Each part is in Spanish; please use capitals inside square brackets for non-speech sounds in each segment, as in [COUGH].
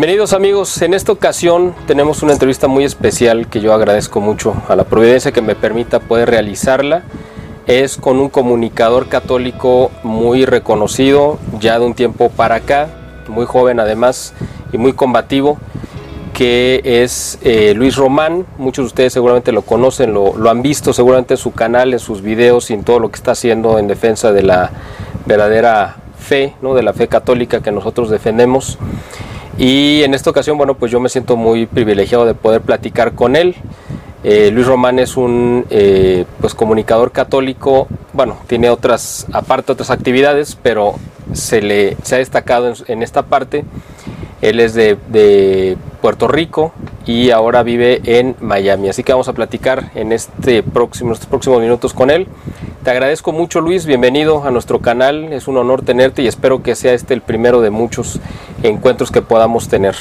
Bienvenidos amigos, en esta ocasión tenemos una entrevista muy especial que yo agradezco mucho a la providencia que me permita poder realizarla. Es con un comunicador católico muy reconocido, ya de un tiempo para acá, muy joven además y muy combativo, que es eh, Luis Román. Muchos de ustedes seguramente lo conocen, lo, han visto seguramente en su canal, en sus videos y en todo lo que está haciendo en defensa de la verdadera fe, de la fe católica que nosotros defendemos. Y en esta ocasión, bueno, pues yo me siento muy privilegiado de poder platicar con él. Eh, Luis Román es un eh, pues comunicador católico, bueno, tiene otras, aparte otras actividades, pero se le se ha destacado en, esta parte. Él es de, Puerto Rico y ahora vive en Miami. Así que vamos a platicar en este próximo, estos próximos minutos con él. Te agradezco mucho Luis, bienvenido a nuestro canal, es un honor tenerte y espero que sea este el primero de muchos encuentros que podamos tener.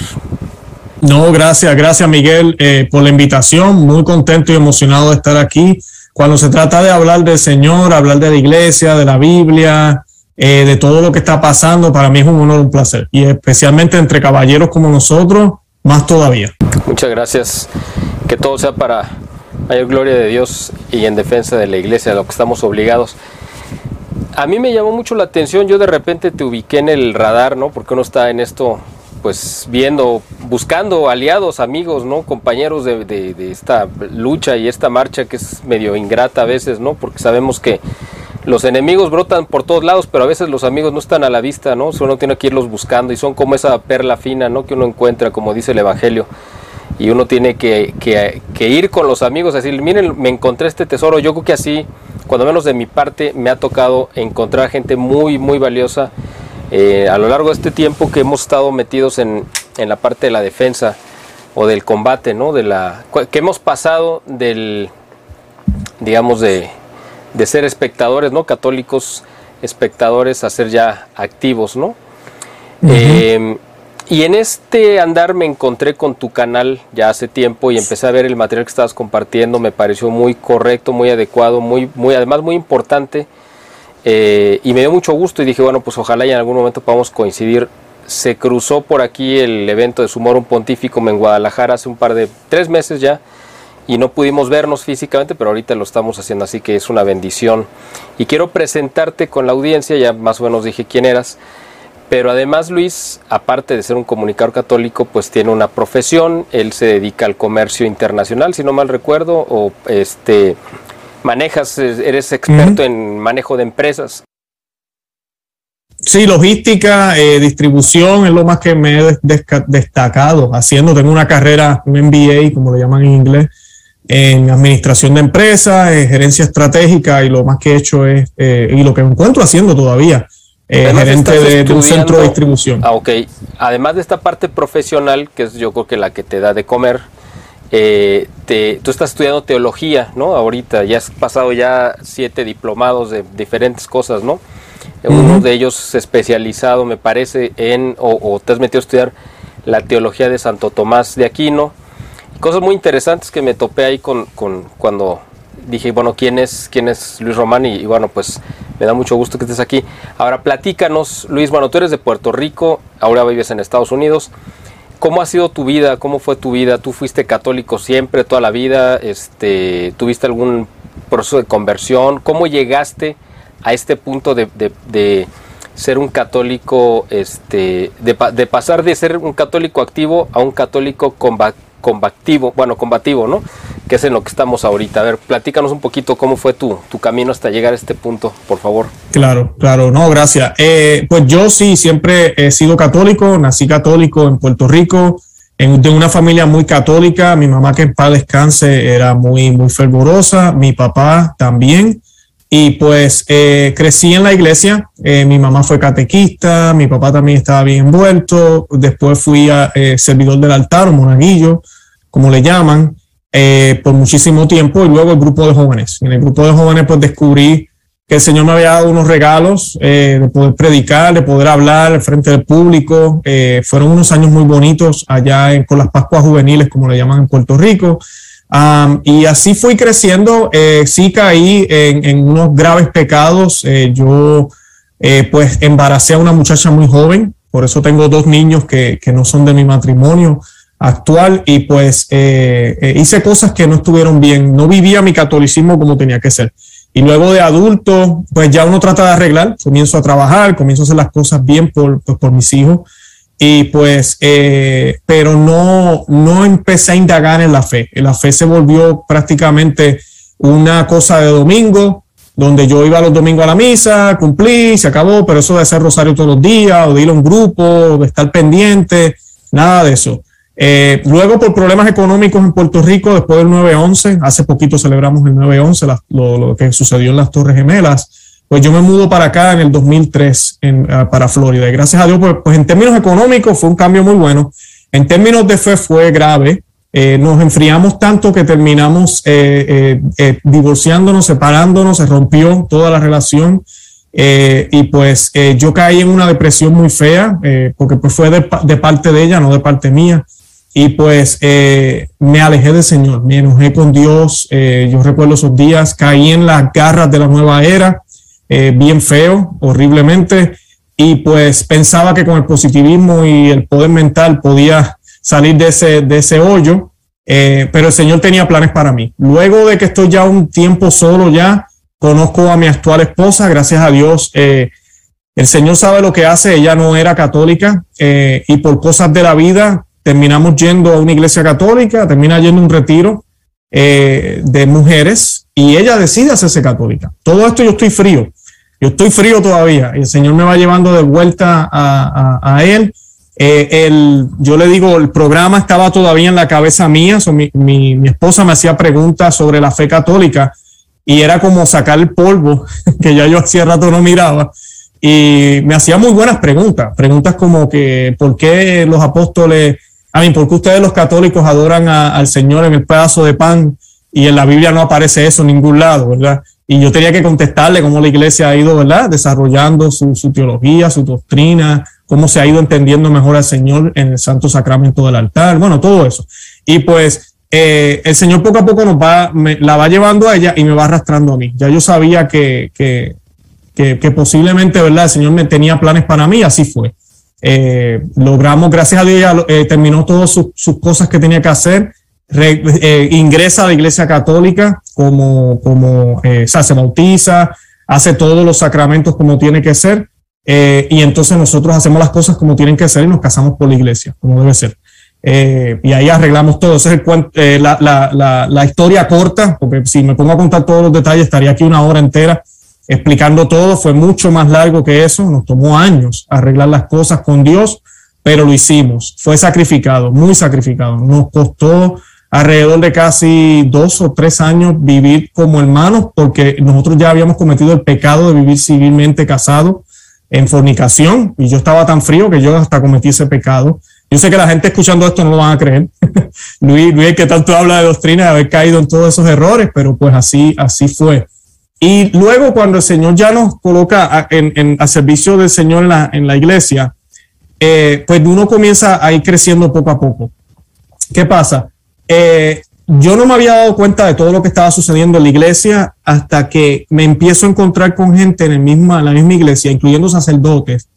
No, gracias, gracias Miguel eh, por la invitación, muy contento y emocionado de estar aquí. Cuando se trata de hablar del Señor, hablar de la iglesia, de la Biblia, eh, de todo lo que está pasando, para mí es un honor, un placer. Y especialmente entre caballeros como nosotros, más todavía. Muchas gracias. Que todo sea para mayor gloria de Dios y en defensa de la iglesia, a lo que estamos obligados. A mí me llamó mucho la atención, yo de repente te ubiqué en el radar, ¿no? Porque uno está en esto, pues viendo, buscando aliados, amigos, ¿no? Compañeros de, de, esta lucha y esta marcha que es medio ingrata a veces, ¿no? Porque sabemos que los enemigos brotan por todos lados, pero a veces los amigos no están a la vista, ¿no? Uno tiene que irlos buscando y son como esa perla fina, ¿no? Que uno encuentra, como dice el Evangelio y uno tiene que, ir con los amigos, a decir, miren, me encontré este tesoro. Yo creo que así, cuando menos de mi parte, me ha tocado encontrar gente muy, muy valiosa eh, a lo largo de este tiempo que hemos estado metidos en, la parte de la defensa o del combate, ¿no? De la, que hemos pasado del, digamos, de, ser espectadores, ¿no? Católicos espectadores a ser ya activos, ¿no? Y en este andar me encontré con tu canal ya hace tiempo y empecé a ver el material que estabas compartiendo, me pareció muy correcto, muy adecuado, muy, muy además muy importante eh, y me dio mucho gusto y dije, bueno, pues ojalá y en algún momento podamos coincidir. Se cruzó por aquí el evento de Sumorum Pontífico en Guadalajara hace un par de, tres meses ya y no pudimos vernos físicamente, pero ahorita lo estamos haciendo, así que es una bendición. Y quiero presentarte con la audiencia, ya más o menos dije quién eras. Pero además Luis, aparte de ser un comunicador católico, pues tiene una profesión, él se dedica al comercio internacional, si no mal recuerdo, o este manejas, eres experto en manejo de empresas. Sí, logística, eh, distribución es lo más que me he destacado haciendo. Tengo una carrera, un MBA, como le llaman en inglés, en administración de empresas, gerencia estratégica y lo más que he hecho es, eh, y lo que encuentro haciendo todavía, eh, gerente de, un centro de distribución. Ah, ok. Además de esta parte profesional, que es yo creo que la que te da de comer, eh, te, tú estás estudiando teología, ¿no? Ahorita ya has pasado ya siete diplomados de diferentes cosas, ¿no? Uno de ellos especializado, me parece, en, o, te has metido a estudiar la teología de Santo Tomás de Aquino. Cosas muy interesantes que me topé ahí con, con cuando dije, bueno, ¿quién es, quién es Luis Román? Y, bueno, pues me da mucho gusto que estés aquí. Ahora platícanos, Luis, bueno, tú eres de Puerto Rico, ahora vives en Estados Unidos. ¿Cómo ha sido tu vida? ¿Cómo fue tu vida? ¿Tú fuiste católico siempre, toda la vida? Este, ¿Tuviste algún proceso de conversión? ¿Cómo llegaste a este punto de, de, ser un católico, este, de, de, pasar de ser un católico activo a un católico combativo, bueno, combativo, ¿no? Que es en lo que estamos ahorita. A ver, platícanos un poquito cómo fue tu, tu camino hasta llegar a este punto, por favor. Claro, claro, no, gracias. Eh, pues yo sí, siempre he sido católico, nací católico en Puerto Rico, en, de una familia muy católica. Mi mamá, que en paz descanse, era muy, muy fervorosa, mi papá también. Y pues eh, crecí en la iglesia, eh, mi mamá fue catequista, mi papá también estaba bien envuelto, después fui a, servidor del altar monaguillo, como le llaman, eh, por muchísimo tiempo y luego el grupo de jóvenes. En el grupo de jóvenes pues descubrí que el Señor me había dado unos regalos eh, de poder predicar, de poder hablar frente del público. Eh, fueron unos años muy bonitos allá en, con las Pascuas Juveniles, como le llaman en Puerto Rico. y así fui creciendo. sí caí en, en, unos graves pecados. yo pues embaracé a una muchacha muy joven por eso tengo dos niños que, que no son de mi matrimonio actual y pues eh, eh, hice cosas que no estuvieron bien, no vivía mi catolicismo como tenía que ser. Y luego de adulto, pues ya uno trata de arreglar, comienzo a trabajar, comienzo a hacer las cosas bien por, pues, por mis hijos y pues, eh, pero no, no empecé a indagar en la fe. La fe se volvió prácticamente una cosa de domingo, donde yo iba los domingos a la misa, cumplí, se acabó, pero eso de hacer rosario todos los días, o de ir a un grupo, de estar pendiente, nada de eso. Eh, luego, por problemas económicos en Puerto Rico, después del 9-11, hace poquito celebramos el 9-11, lo, que sucedió en las Torres Gemelas, pues yo me mudo para acá en el 2003, en, uh, para Florida. Gracias a Dios, pues, pues, en términos económicos fue un cambio muy bueno. En términos de fe fue grave. Eh, nos enfriamos tanto que terminamos eh, eh, eh divorciándonos, separándonos, se rompió toda la relación. Eh, y pues yo caí en una depresión muy fea, porque pues fue de, parte de ella, no de parte mía. Y pues me alejé del Señor, me enojé con Dios. yo recuerdo esos días, caí en las garras de la nueva era eh, bien feo, horriblemente, y pues pensaba que con el positivismo y el poder mental podía salir de ese, de ese hoyo, eh, pero el Señor tenía planes para mí. Luego de que estoy ya un tiempo solo ya, conozco a mi actual esposa, gracias a Dios. Eh, el Señor sabe lo que hace, ella no era católica eh, y por cosas de la vida terminamos yendo a una iglesia católica, termina yendo un retiro eh, de mujeres y ella decide hacerse católica. Todo esto yo estoy frío. Yo estoy frío todavía y el Señor me va llevando de vuelta a Él. Eh, el, yo le digo, el programa estaba todavía en la cabeza mía. So, mi, mi, mi, esposa me hacía preguntas sobre la fe católica y era como sacar el polvo [LAUGHS] que ya yo hacía rato no miraba. Y me hacía muy buenas preguntas. Preguntas como que, ¿por qué los apóstoles, a mí, por qué ustedes los católicos adoran al Señor en el pedazo de pan y en la Biblia no aparece eso en ningún lado, ¿verdad? y yo tenía que contestarle cómo la iglesia ha ido, ¿verdad? Desarrollando su, su, teología, su doctrina, cómo se ha ido entendiendo mejor al Señor en el santo sacramento del altar, bueno, todo eso. Y pues eh, el Señor poco a poco nos va, me, la va llevando a ella y me va arrastrando a mí. Ya yo sabía que, que, que, que posiblemente, ¿verdad? El Señor me tenía planes para mí, así fue. Eh, logramos, gracias a Dios, eh, terminó todas sus, sus cosas que tenía que hacer re, eh, ingresa a la iglesia católica como, como o sea, se bautiza, hace todos los sacramentos como tiene que ser, eh, y entonces nosotros hacemos las cosas como tienen que ser y nos casamos por la iglesia, como debe ser. Eh, y ahí arreglamos todo. Esa es el, eh, la, la, la, la, historia corta, porque si me pongo a contar todos los detalles, estaría aquí una hora entera explicando todo. Fue mucho más largo que eso. Nos tomó años arreglar las cosas con Dios, pero lo hicimos. Fue sacrificado, muy sacrificado. Nos costó alrededor de casi dos o tres años vivir como hermanos, porque nosotros ya habíamos cometido el pecado de vivir civilmente casado en fornicación, y yo estaba tan frío que yo hasta cometí ese pecado. Yo sé que la gente escuchando esto no lo van a creer. [LAUGHS] Luis, Luis, que tanto habla de doctrina, de haber caído en todos esos errores, pero pues así, así fue. Y luego cuando el Señor ya nos coloca a, en, a servicio del Señor en la, en la iglesia, eh, pues uno comienza a ir creciendo poco a poco. ¿Qué pasa? Eh, yo no me había dado cuenta de todo lo que estaba sucediendo en la iglesia hasta que me empiezo a encontrar con gente en, el misma, la misma iglesia, incluyendo sacerdotes,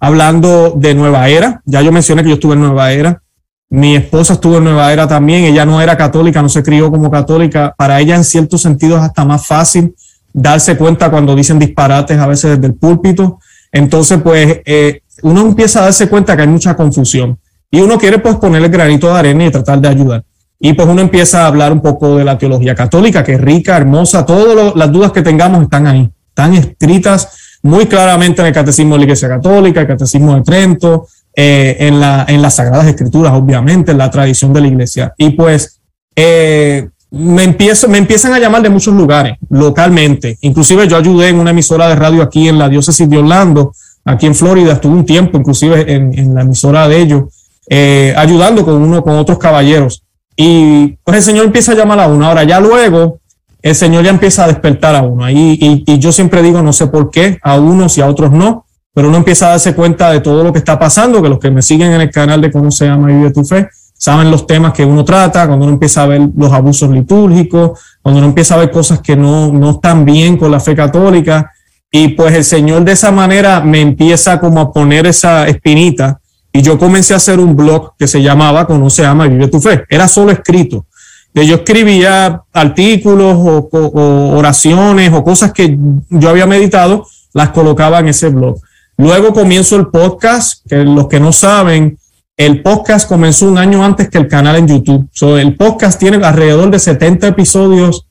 hablando de Nueva Era. Ya yo mencioné que yo estuve en Nueva Era. Mi esposa estuvo en Nueva Era también. Ella no era católica, no se crió como católica. Para ella, en ciertos sentidos, es hasta más fácil darse cuenta cuando dicen disparates a veces desde el púlpito. Entonces, pues, eh, uno empieza a darse cuenta que hay mucha confusión y uno quiere pues poner el granito de arena y tratar de ayudar. Y pues uno empieza a hablar un poco de la teología católica, que es rica, hermosa, todas las dudas que tengamos están ahí, están escritas muy claramente en el Catecismo de la Iglesia Católica, el Catecismo de Trento, eh, en, la, en las Sagradas Escrituras, obviamente, en la tradición de la Iglesia. Y pues eh, me, empiezan a llamar de muchos lugares, localmente. Inclusive yo ayudé en una emisora de radio aquí en la diócesis de Orlando, aquí en Florida, estuve un tiempo inclusive en, la emisora de ellos, eh, ayudando con uno, con otros caballeros. Y pues el Señor empieza a llamar a uno. Ahora ya luego el Señor ya empieza a despertar a uno. Y, y, y, yo siempre digo, no sé por qué, a unos y a otros no, pero uno empieza a darse cuenta de todo lo que está pasando, que los que me siguen en el canal de Cómo se llama Vive tu Fe, saben los temas que uno trata, cuando uno empieza a ver los abusos litúrgicos, cuando uno empieza a ver cosas que no, no están bien con la fe católica. Y pues el Señor de esa manera me empieza como a poner esa espinita y yo comencé a hacer un blog que se llamaba Conoce, Ama y Vive tu Fe. Era solo escrito. Yo escribía artículos o, oraciones o cosas que yo había meditado, las colocaba en ese blog. Luego comienzo el podcast, que los que no saben, el podcast comenzó un año antes que el canal en YouTube. el podcast tiene alrededor de 70 episodios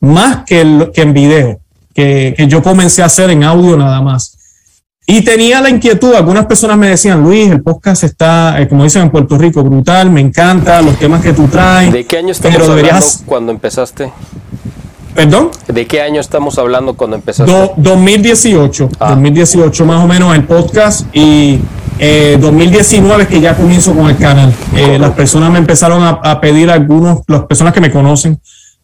más que, que en video, que, que, yo comencé a hacer en audio nada más. Y tenía la inquietud, algunas personas me decían, Luis, el podcast está, eh, como dicen en Puerto Rico, brutal, me encanta los temas que tú traes. ¿De qué año estamos hablando cuando empezaste? ¿Perdón? ¿De qué año estamos hablando cuando empezaste? 2018, 2018 ah. más o menos el podcast y 2019 eh, que ya comienzo con el canal. Eh, las personas me empezaron a, pedir, algunos, las personas que me conocen,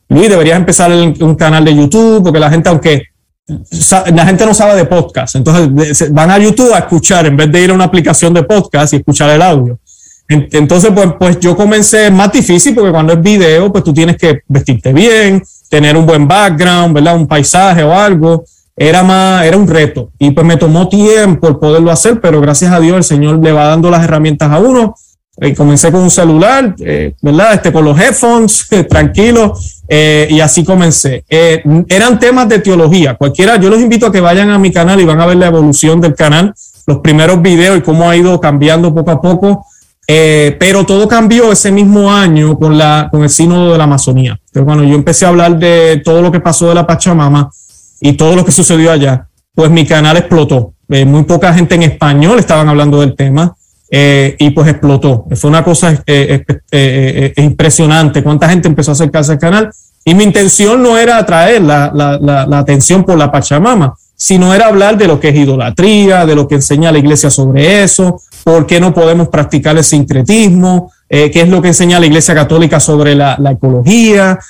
Luis, deberías empezar un canal de YouTube, porque la gente, aunque la gente no sabe de podcast, entonces van a YouTube a escuchar en vez de ir a una aplicación de podcast y escuchar el audio. Entonces, pues, pues yo comencé más difícil porque cuando es video, pues tú tienes que vestirte bien, tener un buen background, ¿verdad? Un paisaje o algo era más, era un reto y pues me tomó tiempo el poderlo hacer, pero gracias a Dios el Señor le va dando las herramientas a uno. Y comencé con un celular, eh, ¿verdad? Este, con los headphones, [LAUGHS] tranquilo, eh, y así comencé. Eh, eran temas de teología. Cualquiera, yo los invito a que vayan a mi canal y van a ver la evolución del canal, los primeros videos y cómo ha ido cambiando poco a poco. pero todo cambió ese mismo año con, la, con el sínodo de la Amazonía. Entonces, cuando yo empecé a hablar de todo lo que pasó de la Pachamama, y todo lo que sucedió allá, pues mi canal explotó. Eh, muy poca gente en español estaban hablando del tema eh, y pues explotó. Fue una cosa eh, impresionante cuánta gente empezó a acercarse al canal. Y mi intención no era atraer la, la, la, atención por la Pachamama, sino era hablar de lo que es idolatría, de lo que enseña la iglesia sobre eso, por qué no podemos practicar el sincretismo, qué es lo que enseña la iglesia católica sobre la, ecología.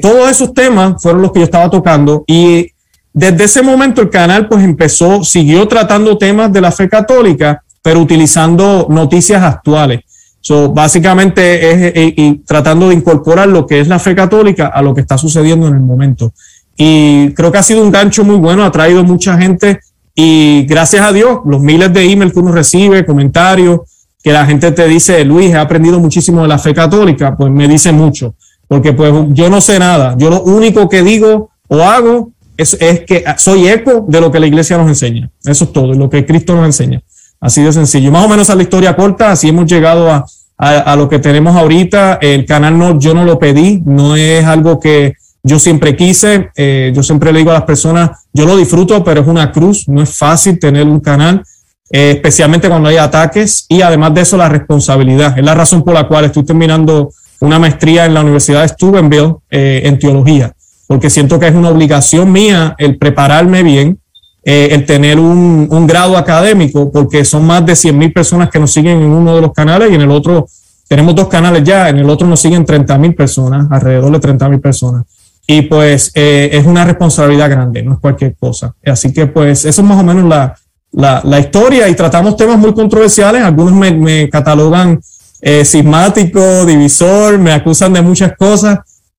todos esos temas fueron los que yo estaba tocando y desde ese momento el canal pues empezó, siguió tratando temas de la fe católica, pero utilizando noticias actuales. So, básicamente es eh, y, tratando de incorporar lo que es la fe católica a lo que está sucediendo en el momento. Y creo que ha sido un gancho muy bueno, ha traído mucha gente y gracias a Dios, los miles de emails que uno recibe, comentarios, que la gente te dice, Luis, he aprendido muchísimo de la fe católica, pues me dice mucho, porque pues yo no sé nada, yo lo único que digo o hago es, que soy eco de lo que la iglesia nos enseña. Eso es todo, lo que Cristo nos enseña. Así de sencillo. Más o menos a la historia corta, así hemos llegado a, a, lo que tenemos ahorita. El canal no, yo no lo pedí, no es algo que yo siempre quise. Eh, yo siempre le digo a las personas, yo lo disfruto, pero es una cruz, no es fácil tener un canal. Eh, especialmente cuando hay ataques y además de eso la responsabilidad. Es la razón por la cual estoy terminando una maestría en la Universidad de Steubenville eh, en teología porque siento que es una obligación mía el prepararme bien, eh, el tener un, un, grado académico, porque son más de 100 mil personas que nos siguen en uno de los canales y en el otro tenemos dos canales ya, en el otro nos siguen 30 mil personas, alrededor de 30 mil personas. Y pues eh, es una responsabilidad grande, no es cualquier cosa. Así que pues eso es más o menos la, la, la historia y tratamos temas muy controversiales, algunos me, me catalogan eh, sismático, divisor, me acusan de muchas cosas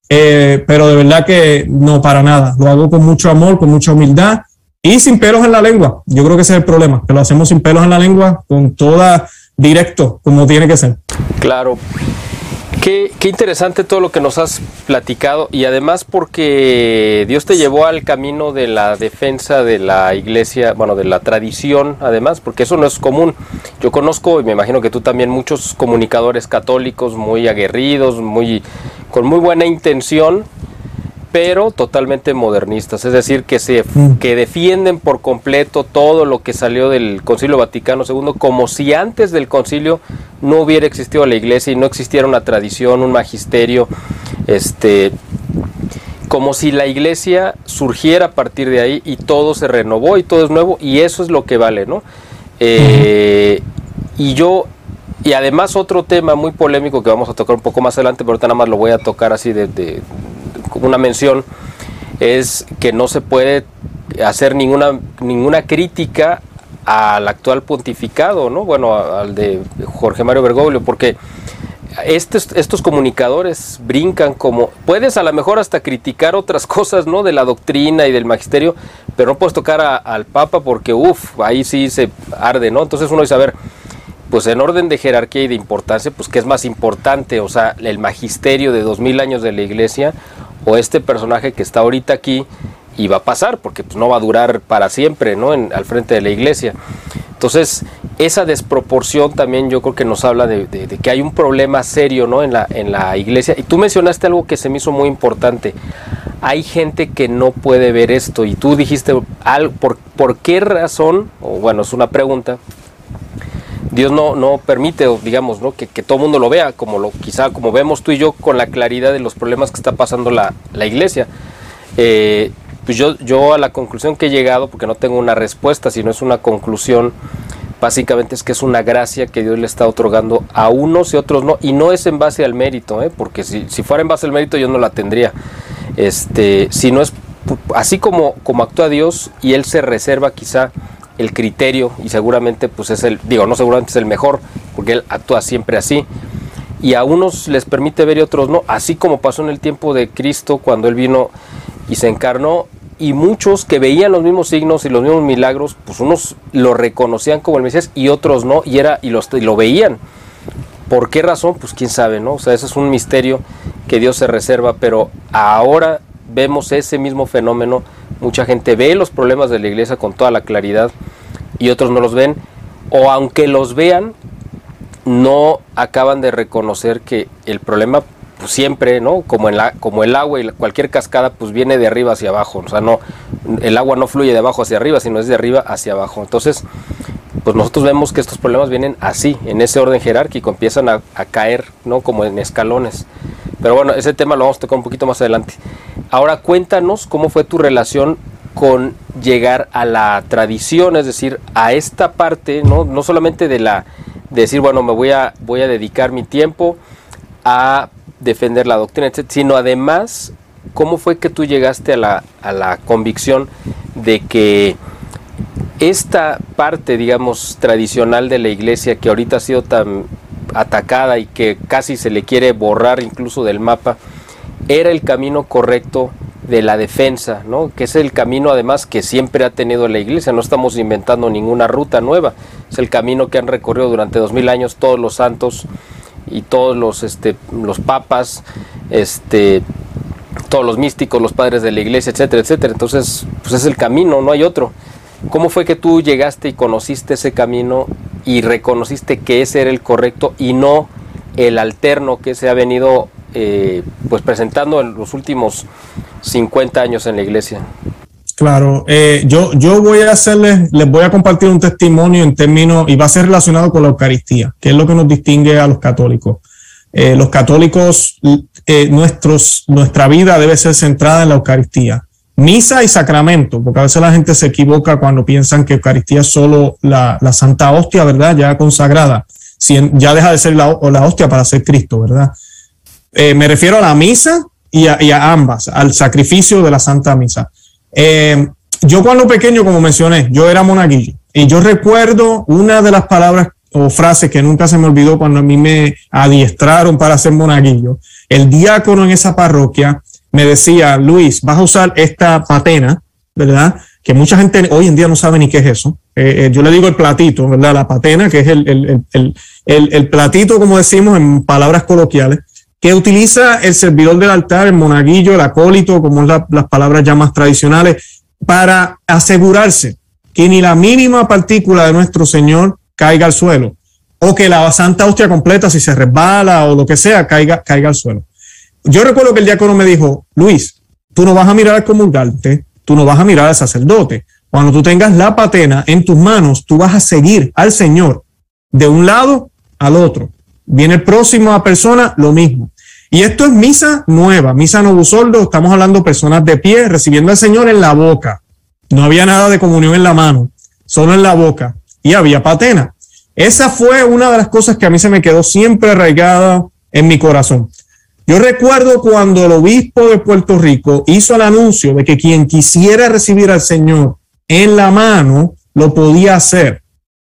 eh, pero de verdad que no para nada. Lo hago con mucho amor, con mucha humildad y sin pelos en la lengua. Yo creo que ese es el problema, que lo hacemos sin pelos en la lengua, con toda directo, como tiene que ser. Claro. Qué, interesante todo lo que nos has platicado y además porque Dios te llevó al camino de la defensa de la iglesia, bueno, de la tradición además, porque eso no es común. Yo conozco y me imagino que tú también muchos comunicadores católicos muy aguerridos, muy con muy buena intención, pero totalmente modernistas, es decir, que, se, mm. que defienden por completo todo lo que salió del Concilio Vaticano II, como si antes del concilio no hubiera existido la iglesia y no existiera una tradición, un magisterio, este, como si la iglesia surgiera a partir de ahí y todo se renovó y todo es nuevo y eso es lo que vale, ¿no? Eh, y yo y además otro tema muy polémico que vamos a tocar un poco más adelante, pero ahorita nada más lo voy a tocar así de, de una mención, es que no se puede hacer ninguna, ninguna crítica al actual pontificado, ¿no? Bueno, al de Jorge Mario Bergoglio, porque estos, comunicadores brincan como, puedes a lo mejor hasta criticar otras cosas, ¿no? De la doctrina y del magisterio, pero no puedes tocar al Papa porque, uff, ahí sí se arde, ¿no? Entonces uno dice, a ver, pues en orden de jerarquía y de importancia, pues qué es más importante, o sea, el magisterio de dos mil años de la iglesia o este personaje que está ahorita aquí y va a pasar, porque pues no va a durar para siempre, ¿no? En, al frente de la iglesia. Entonces, esa desproporción también yo creo que nos habla de, que hay un problema serio ¿no? en, la, en la iglesia. Y tú mencionaste algo que se me hizo muy importante. Hay gente que no puede ver esto y tú dijiste, ¿por, por qué razón? O bueno, es una pregunta. Dios no, no permite, digamos, ¿no? que, que todo el mundo lo vea, como lo, quizá como vemos tú y yo con la claridad de los problemas que está pasando la, la iglesia. Eh, pues yo, yo a la conclusión que he llegado, porque no tengo una respuesta, sino es una conclusión, básicamente es que es una gracia que Dios le está otorgando a unos y otros no, y no es en base al mérito, ¿eh? porque si, si fuera en base al mérito yo no la tendría, este, sino es así como, como actúa Dios y Él se reserva quizá el criterio y seguramente pues es el, digo, no seguramente es el mejor, porque Él actúa siempre así. Y a unos les permite ver y otros no, así como pasó en el tiempo de Cristo cuando Él vino y se encarnó y muchos que veían los mismos signos y los mismos milagros, pues unos lo reconocían como el Mesías y otros no, y era y, los, lo veían. ¿Por qué razón? Pues quién sabe, ¿no? O sea, ese es un misterio que Dios se reserva, pero ahora vemos ese mismo fenómeno. Mucha gente ve los problemas de la iglesia con toda la claridad y otros no los ven, o aunque los vean, no acaban de reconocer que el problema pues siempre, ¿no? Como, en la, como el agua y cualquier cascada, pues viene de arriba hacia abajo. O sea, no, el agua no fluye de abajo hacia arriba, sino es de arriba hacia abajo. Entonces, pues nosotros vemos que estos problemas vienen así, en ese orden jerárquico, empiezan a, caer, ¿no? Como en escalones. Pero bueno, ese tema lo vamos a tocar un poquito más adelante. Ahora cuéntanos cómo fue tu relación con llegar a la tradición, es decir, a esta parte, ¿no? No solamente de la de decir, bueno, me voy a voy a dedicar mi tiempo a defender la doctrina, sino además cómo fue que tú llegaste a la, a la convicción de que esta parte, digamos, tradicional de la iglesia que ahorita ha sido tan atacada y que casi se le quiere borrar incluso del mapa, era el camino correcto de la defensa, ¿no? que es el camino además que siempre ha tenido la iglesia, no estamos inventando ninguna ruta nueva, es el camino que han recorrido durante dos mil años todos los santos y todos los, este, los papas, este, todos los místicos, los padres de la iglesia, etcétera, etcétera. Entonces, pues es el camino, no hay otro. ¿Cómo fue que tú llegaste y conociste ese camino y reconociste que ese era el correcto y no el alterno que se ha venido eh, pues presentando en los últimos 50 años en la iglesia? Claro, eh, yo, yo voy a hacerles, les voy a compartir un testimonio en términos, y va a ser relacionado con la Eucaristía, que es lo que nos distingue a los católicos. Eh, los católicos, eh, nuestros, nuestra vida debe ser centrada en la Eucaristía. Misa y sacramento, porque a veces la gente se equivoca cuando piensan que Eucaristía es solo la, Santa Hostia, ¿verdad? Ya consagrada. Si ya deja de ser la, la hostia para ser Cristo, ¿verdad? me refiero a la misa y a, y a ambas, al sacrificio de la Santa Misa. Eh, yo cuando pequeño, como mencioné, yo era monaguillo y yo recuerdo una de las palabras o frases que nunca se me olvidó cuando a mí me adiestraron para ser monaguillo. El diácono en esa parroquia me decía, Luis, vas a usar esta patena, ¿verdad? Que mucha gente hoy en día no sabe ni qué es eso. Eh, eh, yo le digo el platito, ¿verdad? La patena, que es el, el, el, el, platito, como decimos en palabras coloquiales, que utiliza el servidor del altar, el monaguillo, el acólito, como las palabras ya más tradicionales, para asegurarse que ni la mínima partícula de nuestro Señor caiga al suelo, o que la Santa Hostia completa, si se resbala o lo que sea, caiga, caiga al suelo. Yo recuerdo que el diácono me dijo, Luis, tú no vas a mirar al comulgante, tú no vas a mirar al sacerdote. Cuando tú tengas la patena en tus manos, tú vas a seguir al Señor de un lado al otro. Viene el próximo a persona, lo mismo. Y esto es misa nueva, misa novusoldo, estamos hablando personas de pie recibiendo al Señor en la boca. No había nada de comunión en la mano, solo en la boca. Y había patena. Esa fue una de las cosas que a mí se me quedó siempre arraigada en mi corazón. Yo recuerdo cuando el obispo de Puerto Rico hizo el anuncio de que quien quisiera recibir al Señor en la mano lo podía hacer.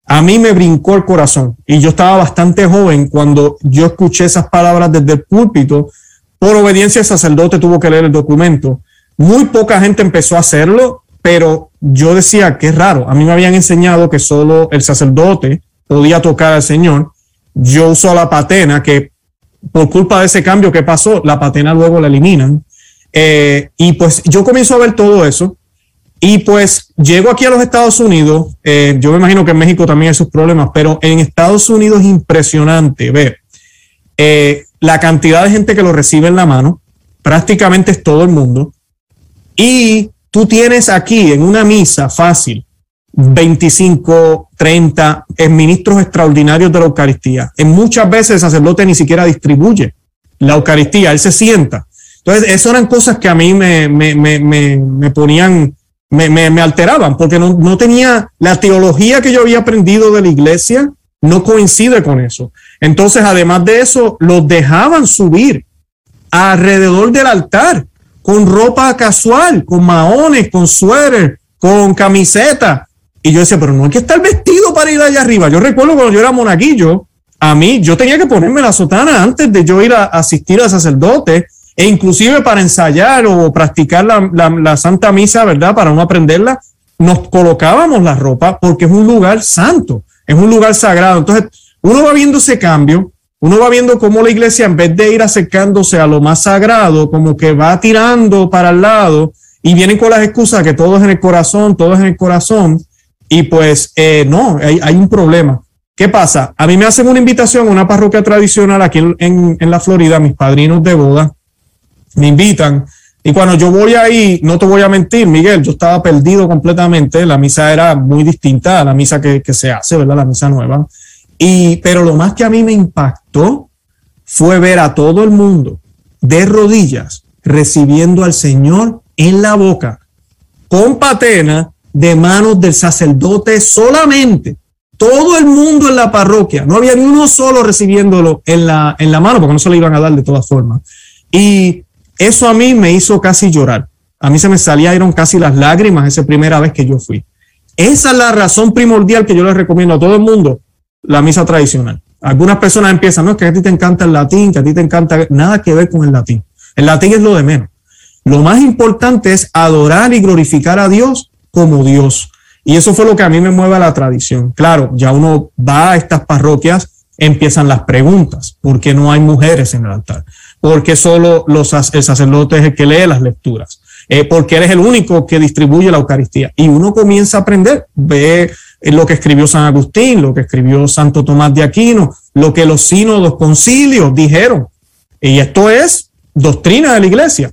a mí me brincó el corazón y yo estaba bastante joven cuando yo escuché esas palabras desde el púlpito. Por obediencia el sacerdote tuvo que leer el documento. Muy poca gente empezó a hacerlo, pero yo decía que es raro. A mí me habían enseñado que solo el sacerdote podía tocar al Señor. Yo uso la patena, que por culpa de ese cambio que pasó, la patena luego la eliminan. Eh, y pues yo comienzo a ver todo eso y pues llego aquí a los Estados Unidos, eh, yo me imagino que en México también hay sus problemas, pero en Estados Unidos es impresionante ver eh, la cantidad de gente que lo recibe en la mano, prácticamente es todo el mundo, y tú tienes aquí en una misa fácil 25, 30 ministros extraordinarios de la Eucaristía. En muchas veces el sacerdote ni siquiera distribuye la Eucaristía, él se sienta. Entonces, esas eran cosas que a mí me, me, me, me ponían me, me, alteraban porque no, no, tenía la teología que yo había aprendido de la iglesia, no coincide con eso. Entonces, además de eso, los dejaban subir alrededor del altar con ropa casual, con maones, con suéter, con camiseta. Y yo decía, pero no hay que estar vestido para ir allá arriba. Yo recuerdo cuando yo era monaguillo, a mí yo tenía que ponerme la sotana antes de yo ir a asistir al sacerdote e inclusive para ensayar o practicar la, Santa Misa, ¿verdad? Para no aprenderla, nos colocábamos la ropa porque es un lugar santo, es un lugar sagrado. Entonces, uno va viendo ese cambio, uno va viendo cómo la iglesia, en vez de ir acercándose a lo más sagrado, como que va tirando para el lado y vienen con las excusas que todo es en el corazón, todo es en el corazón. Y pues eh, no, hay, hay, un problema. ¿Qué pasa? A mí me hacen una invitación a una parroquia tradicional aquí en, en la Florida, mis padrinos de boda, me invitan. Y cuando yo voy ahí, no te voy a mentir, Miguel, yo estaba perdido completamente. La misa era muy distinta a la misa que, se hace, ¿verdad? La misa nueva. Y, pero lo más que a mí me impactó fue ver a todo el mundo de rodillas recibiendo al Señor en la boca, con patena de manos del sacerdote solamente. Todo el mundo en la parroquia, no había ni uno solo recibiéndolo en la, en la mano, porque no se le iban a dar de todas formas. Y eso a mí me hizo casi llorar. A mí se me salieron casi las lágrimas esa primera vez que yo fui. Esa es la razón primordial que yo les recomiendo a todo el mundo, la misa tradicional. Algunas personas empiezan, no, es que a ti te encanta el latín, que a ti te encanta, nada que ver con el latín. El latín es lo de menos. Lo más importante es adorar y glorificar a Dios como Dios. Y eso fue lo que a mí me mueve a la tradición. Claro, ya uno va a estas parroquias, empiezan las preguntas, ¿por qué no hay mujeres en el altar? porque solo los, el sacerdote es el que lee las lecturas, eh, porque eres el único que distribuye la Eucaristía. Y uno comienza a aprender, ve eh, lo que escribió San Agustín, lo que escribió Santo Tomás de Aquino, lo que los sínodos concilios dijeron. Y esto es doctrina de la iglesia.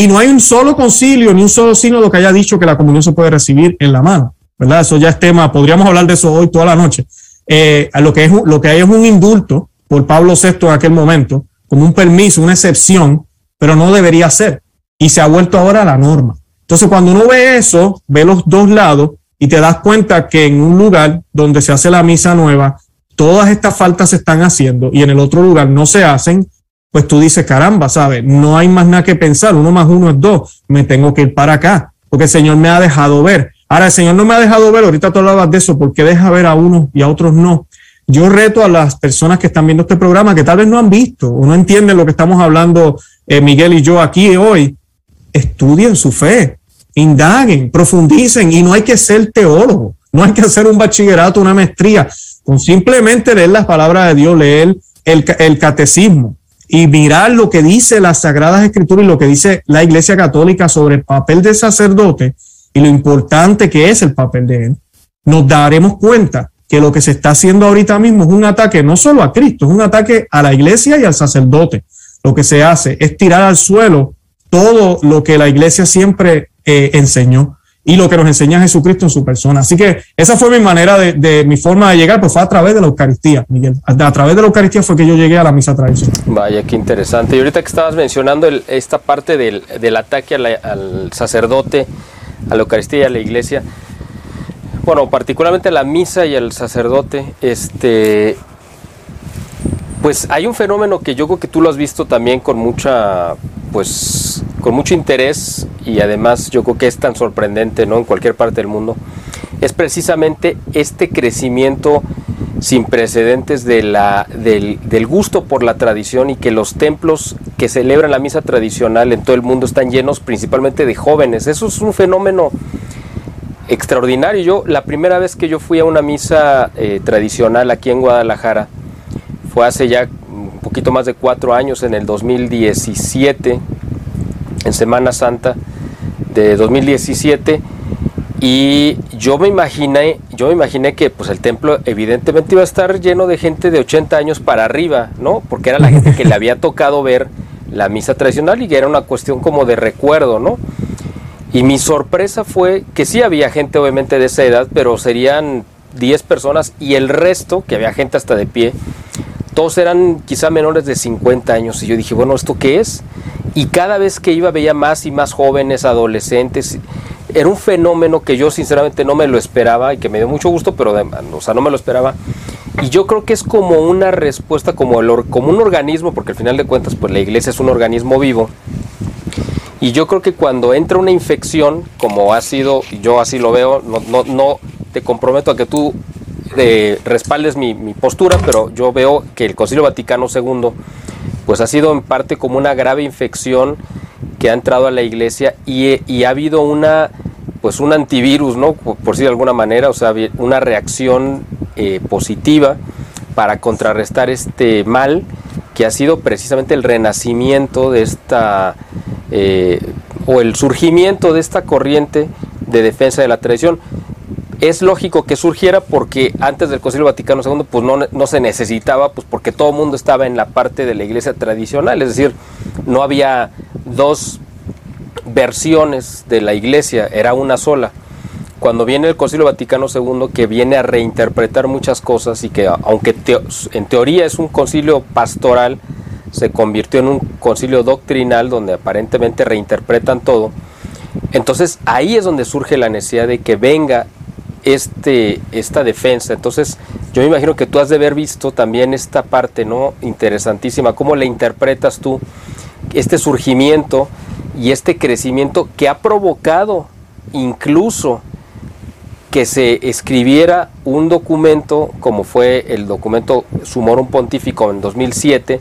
Y no hay un solo concilio ni un solo sínodo que haya dicho que la comunión se puede recibir en la mano. ¿Verdad? Eso ya es tema, podríamos hablar de eso hoy toda la noche. Eh, lo, que es, lo que hay es un indulto por Pablo VI en aquel momento, como un permiso, una excepción, pero no debería ser. Y se ha vuelto ahora la norma. Entonces, cuando uno ve eso, ve los dos lados y te das cuenta que en un lugar donde se hace la misa nueva, todas estas faltas se están haciendo y en el otro lugar no se hacen, pues tú dices, caramba, ¿sabes? No hay más nada que pensar, uno más uno es dos, me tengo que ir para acá, porque el Señor me ha dejado ver. Ahora, el Señor no me ha dejado ver, ahorita tú hablabas de eso, porque deja ver a unos y a otros no yo reto a las personas que están viendo este programa que tal vez no han visto o no entienden lo que estamos hablando eh, Miguel y yo aquí hoy, estudien su fe, indaguen, profundicen y no hay que ser teólogo, no hay que hacer un bachillerato, una maestría, con simplemente leer las palabras de Dios, leer el, el catecismo y mirar lo que dice las Sagradas Escrituras y lo que dice la Iglesia Católica sobre el papel del sacerdote y lo importante que es el papel de él, nos daremos cuenta que lo que se está haciendo ahorita mismo es un ataque no solo a Cristo, es un ataque a la iglesia y al sacerdote. Lo que se hace es tirar al suelo todo lo que la iglesia siempre eh, enseñó y lo que nos enseña Jesucristo en su persona. Así que esa fue mi manera de, mi forma de llegar, pues fue a través de la Eucaristía, Miguel. A, través de la Eucaristía fue que yo llegué a la misa tradicional. Vaya, qué interesante. Y ahorita que estabas mencionando esta parte del, ataque al sacerdote, a la Eucaristía y a la iglesia, bueno, particularmente la misa y el sacerdote, este, pues hay un fenómeno que yo creo que tú lo has visto también con mucha, pues, con mucho interés y además yo creo que es tan sorprendente, ¿no? En cualquier parte del mundo, es precisamente este crecimiento sin precedentes de del, del, gusto por la tradición y que los templos que celebran la misa tradicional en todo el mundo están llenos principalmente de jóvenes. Eso es un fenómeno extraordinario. Yo, la primera vez que yo fui a una misa eh, tradicional aquí en Guadalajara fue hace ya un poquito más de cuatro años, en el 2017, en Semana Santa de 2017 y yo me imaginé, yo me imaginé que pues el templo evidentemente iba a estar lleno de gente de 80 años para arriba, ¿no? Porque era la [LAUGHS] gente que le había tocado ver la misa tradicional y era una cuestión como de recuerdo, ¿no? Y mi sorpresa fue que sí había gente obviamente de esa edad, pero serían 10 personas y el resto, que había gente hasta de pie, todos eran quizá menores de 50 años. Y yo dije, bueno, ¿esto qué es? Y cada vez que iba veía más y más jóvenes, adolescentes era un fenómeno que yo sinceramente no me lo esperaba y que me dio mucho gusto, pero o sea, no me lo esperaba. Y yo creo que es como una respuesta, como, el, como un organismo, porque al final de cuentas, pues la iglesia es un organismo vivo. Y yo creo que cuando entra una infección, como ha sido, yo así lo veo, no, no, no te comprometo a que tú eh, respaldes mi, postura, pero yo veo que el Concilio Vaticano II, pues ha sido en parte como una grave infección que ha entrado a la iglesia y, ha habido una pues un antivirus, ¿no? Por, por decir de alguna manera, o sea, una reacción eh, positiva para contrarrestar este mal que ha sido precisamente el renacimiento de esta eh, o el surgimiento de esta corriente de defensa de la tradición. Es lógico que surgiera porque antes del Concilio Vaticano II pues no, no se necesitaba, pues porque todo el mundo estaba en la parte de la iglesia tradicional, es decir, no había dos versiones de la iglesia, era una sola. Cuando viene el Concilio Vaticano II, que viene a reinterpretar muchas cosas y que aunque en teoría es un concilio pastoral, se convirtió en un concilio doctrinal donde aparentemente reinterpretan todo. Entonces ahí es donde surge la necesidad de que venga este, esta defensa. Entonces yo me imagino que tú has de haber visto también esta parte no interesantísima, cómo le interpretas tú este surgimiento y este crecimiento que ha provocado incluso que se escribiera un documento como fue el documento Sumorum Pontifico en 2007,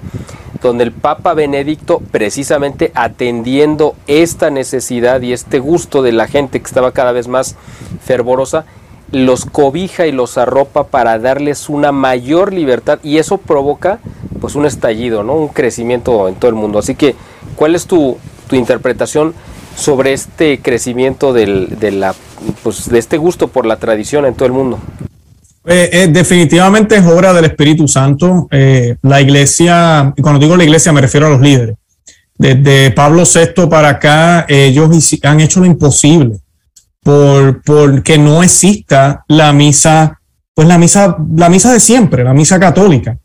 donde el Papa Benedicto, precisamente atendiendo esta necesidad y este gusto de la gente que estaba cada vez más fervorosa, los cobija y los arropa para darles una mayor libertad y eso provoca pues un estallido, ¿no? un crecimiento en todo el mundo. Así que, ¿cuál es tu, tu interpretación sobre este crecimiento del, de, la, pues, de este gusto por la tradición en todo el mundo? Eh, eh, definitivamente es obra del Espíritu Santo. Eh, la iglesia, y cuando digo la iglesia me refiero a los líderes. Desde Pablo VI para acá, ellos han hecho lo imposible por, que no exista la misa, pues la misa, la misa de siempre, la misa católica.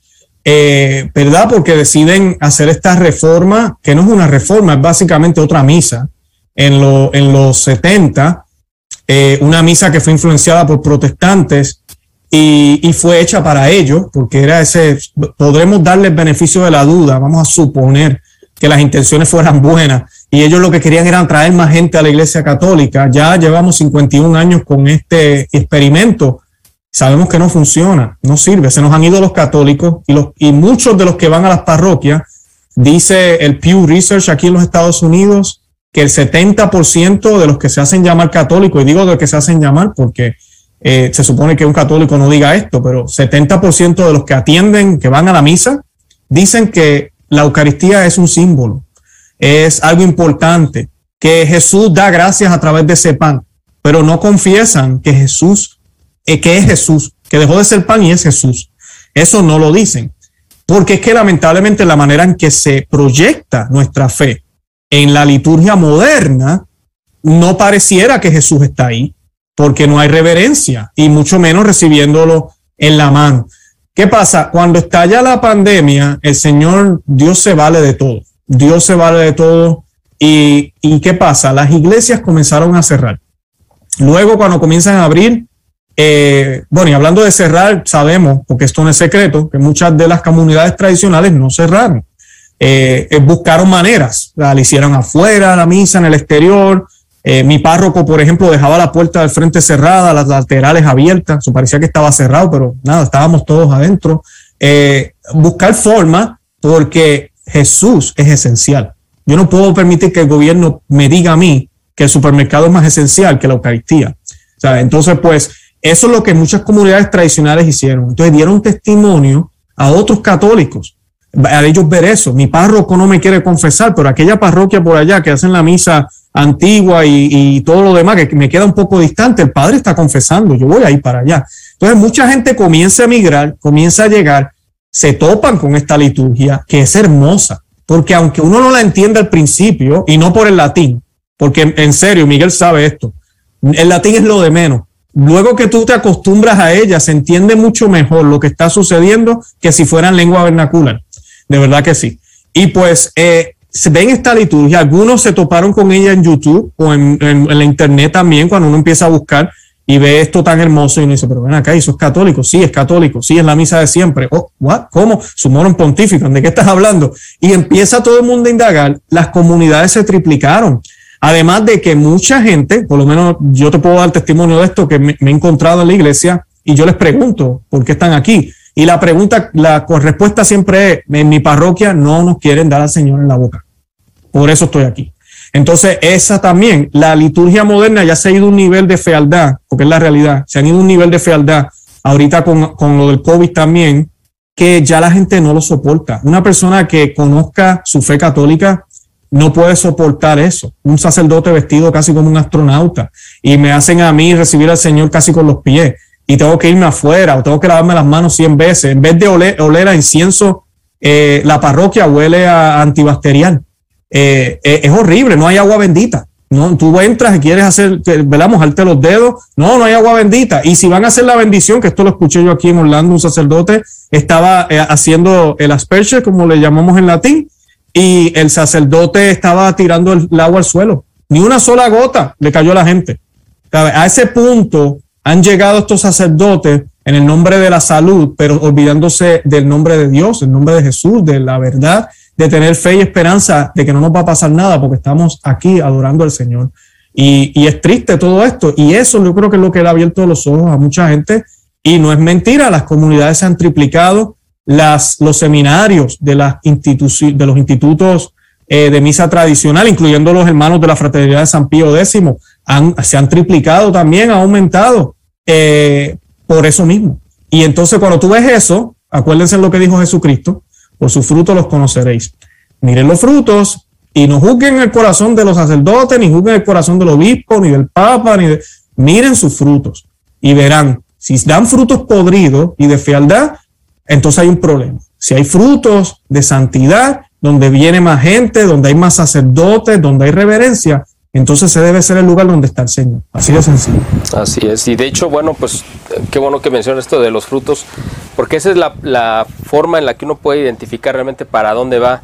Eh, ¿verdad? Porque deciden hacer esta reforma, que no es una reforma, es básicamente otra misa. En, en los 70, eh, una misa que fue influenciada por protestantes y, y, fue hecha para ellos, porque era ese, podremos darle el beneficio de la duda, vamos a suponer que las intenciones fueran buenas y ellos lo que querían era traer más gente a la iglesia católica. Ya llevamos 51 años con este experimento sabemos que no funciona, no sirve. Se nos han ido los católicos y, los, y muchos de los que van a las parroquias, dice el Pew Research aquí en los Estados Unidos, que el 70% de los que se hacen llamar católicos, y digo de que se hacen llamar porque eh, se supone que un católico no diga esto, pero 70% de los que atienden, que van a la misa, dicen que la Eucaristía es un símbolo, es algo importante, que Jesús da gracias a través de ese pan, pero no confiesan que Jesús eh, que es Jesús, que dejó de ser pan y es Jesús. Eso no lo dicen, porque es que lamentablemente la manera en que se proyecta nuestra fe en la liturgia moderna no pareciera que Jesús está ahí, porque no hay reverencia y mucho menos recibiéndolo en la mano. ¿Qué pasa? Cuando estalla la pandemia, el Señor, Dios se vale de todo. Dios se vale de todo. ¿Y, y qué pasa? Las iglesias comenzaron a cerrar. Luego, cuando comienzan a abrir, eh, bueno, y hablando de cerrar, sabemos, porque esto no es secreto, que muchas de las comunidades tradicionales no cerraron. Eh, eh, buscaron maneras, la, hicieron afuera, la misa, en el exterior, mi párroco, por ejemplo, dejaba la puerta del frente cerrada, las laterales abiertas, eso parecía que estaba cerrado, pero nada, estábamos todos adentro. Buscar forma, porque Jesús es esencial. Yo no puedo permitir que el gobierno me diga a mí que el supermercado es más esencial que la Eucaristía. O sea, entonces, pues, eso es lo que muchas comunidades tradicionales hicieron. Entonces, dieron testimonio a otros católicos a ellos ver eso. Mi párroco no me quiere confesar, pero aquella parroquia por allá que hacen la misa antigua y, todo lo demás, que me queda un poco distante, el padre está confesando, yo voy a ir para allá. Entonces mucha gente comienza a migrar, comienza a llegar, se topan con esta liturgia que es hermosa, porque aunque uno no la entienda al principio, y no por el latín, porque en serio, Miguel sabe esto, el latín es lo de menos. Luego que tú te acostumbras a ella, se entiende mucho mejor lo que está sucediendo que si fuera en lengua vernacular de verdad que sí. Y pues eh, ven esta liturgia, algunos se toparon con ella en YouTube o en, la internet también, cuando uno empieza a buscar y ve esto tan hermoso y uno dice, pero ven acá, ¿eso es católico? Sí, es católico, sí, es la misa de siempre. Oh, what? ¿Cómo? Sumoron pontifican, ¿de qué estás hablando? Y empieza todo el mundo a indagar, las comunidades se triplicaron. Además de que mucha gente, por lo menos yo te puedo dar testimonio de esto, que me he encontrado en la iglesia y yo les pregunto, ¿por qué están aquí? Y la pregunta, la respuesta siempre es, en mi parroquia no nos quieren dar al Señor en la boca. Por eso estoy aquí. Entonces, esa también, la liturgia moderna ya se ha ido a un nivel de fealdad, porque es la realidad, se han ido a un nivel de fealdad, ahorita con, con lo del COVID también, que ya la gente no lo soporta. Una persona que conozca su fe católica no puede soportar eso. Un sacerdote vestido casi como un astronauta y me hacen a mí recibir al Señor casi con los pies y tengo que irme afuera o tengo que lavarme las manos 100 veces. En vez de oler, a incienso, eh, la parroquia huele a antibacterial. Eh, eh, es horrible, no hay agua bendita. No, tú entras y quieres hacer, ¿verdad? Mojarte los dedos. No, no hay agua bendita. Y si van a hacer la bendición, que esto lo escuché yo aquí en Orlando, un sacerdote estaba haciendo el asperge, como le llamamos en latín, y el sacerdote estaba tirando el, el agua al suelo. Ni una sola gota le cayó a la gente. A ese punto han llegado estos sacerdotes en el nombre de la salud, pero olvidándose del nombre de Dios, el nombre de Jesús, de la verdad, de tener fe y esperanza de que no nos va a pasar nada porque estamos aquí adorando al Señor. Y, es triste todo esto. Y eso yo creo que es lo que le ha abierto los ojos a mucha gente. Y no es mentira, las comunidades se han triplicado, las, los seminarios de, las de los institutos eh, de misa tradicional, incluyendo los hermanos de la Fraternidad de San Pío X, se han triplicado también, ha aumentado eh, por eso mismo. Y entonces cuando tú ves eso, acuérdense lo que dijo Jesucristo, por sus frutos los conoceréis. Miren los frutos y no juzguen el corazón de los sacerdotes, ni juzguen el corazón del obispo, ni del papa, ni miren sus frutos y verán, si dan frutos podridos y de fealdad, entonces hay un problema. Si hay frutos de santidad, donde viene más gente, donde hay más sacerdotes, donde hay reverencia, entonces ese debe ser el lugar donde está el Señor. Así de sencillo. Así es. Y de hecho, bueno, pues qué bueno que mencionas esto de los frutos, porque esa es la, forma en la que uno puede identificar realmente para dónde va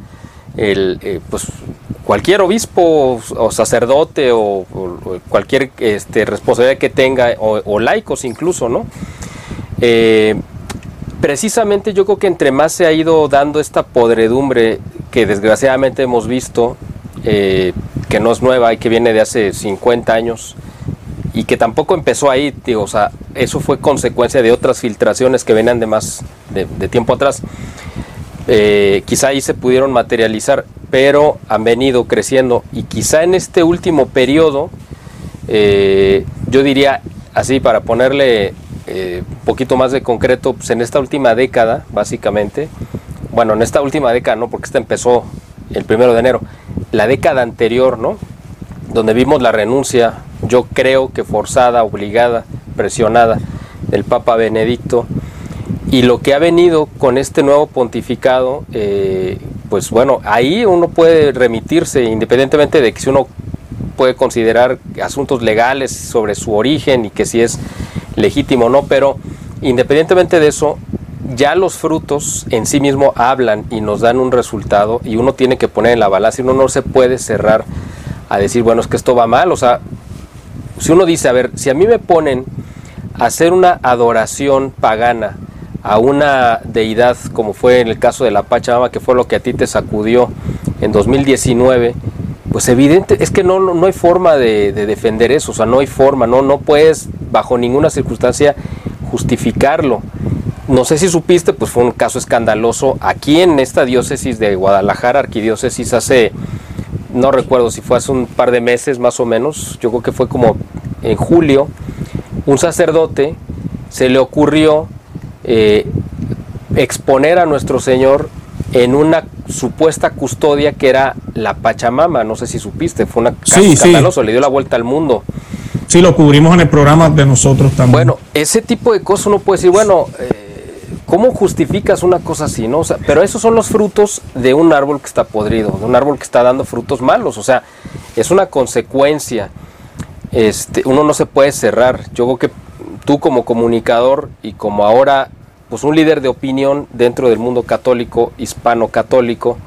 el, eh, pues cualquier obispo o, sacerdote o, cualquier este, responsabilidad que tenga, o, laicos incluso, ¿no? Eh, precisamente yo creo que entre más se ha ido dando esta podredumbre que desgraciadamente hemos visto, eh, que no es nueva y que viene de hace 50 años y que tampoco empezó ahí, digo, o sea, eso fue consecuencia de otras filtraciones que venían de más de, tiempo atrás. Eh, quizá ahí se pudieron materializar, pero han venido creciendo y quizá en este último periodo, eh, yo diría así para ponerle eh, poquito más de concreto, pues en esta última década, básicamente, bueno, en esta última década no, porque esta empezó el primero de enero, la década anterior, ¿no? Donde vimos la renuncia, yo creo que forzada, obligada, presionada del Papa Benedicto, y lo que ha venido con este nuevo pontificado, eh, pues bueno, ahí uno puede remitirse, independientemente de que si uno puede considerar asuntos legales sobre su origen y que si es legítimo o no, pero independientemente de eso, ya los frutos en sí mismo hablan y nos dan un resultado y uno tiene que poner en la balanza y uno no se puede cerrar a decir, bueno, es que esto va mal. O sea, si uno dice, a ver, si a mí me ponen a hacer una adoración pagana a una deidad, como fue en el caso de la Pachamama, que fue lo que a ti te sacudió en 2019, pues evidente, es que no, no, hay forma de, defender eso, o sea, no hay forma, no, no puedes bajo ninguna circunstancia justificarlo. No sé si supiste, pues fue un caso escandaloso aquí en esta diócesis de Guadalajara, arquidiócesis, hace, no recuerdo si fue hace un par de meses más o menos, yo creo que fue como en julio, un sacerdote se le ocurrió eh, exponer a nuestro Señor en una supuesta custodia que era la Pachamama, no sé si supiste, fue una caso escandaloso, le dio la vuelta al mundo. Sí, lo cubrimos en el programa de nosotros también. Bueno, ese tipo de cosas uno puede decir, bueno, eh, ¿cómo justificas una cosa así? no? pero esos son los frutos de un árbol que está podrido, de un árbol que está dando frutos malos, o sea, es una consecuencia. Este, uno no se puede cerrar. Yo creo que tú como comunicador y como ahora pues un líder de opinión dentro del mundo católico, hispano-católico,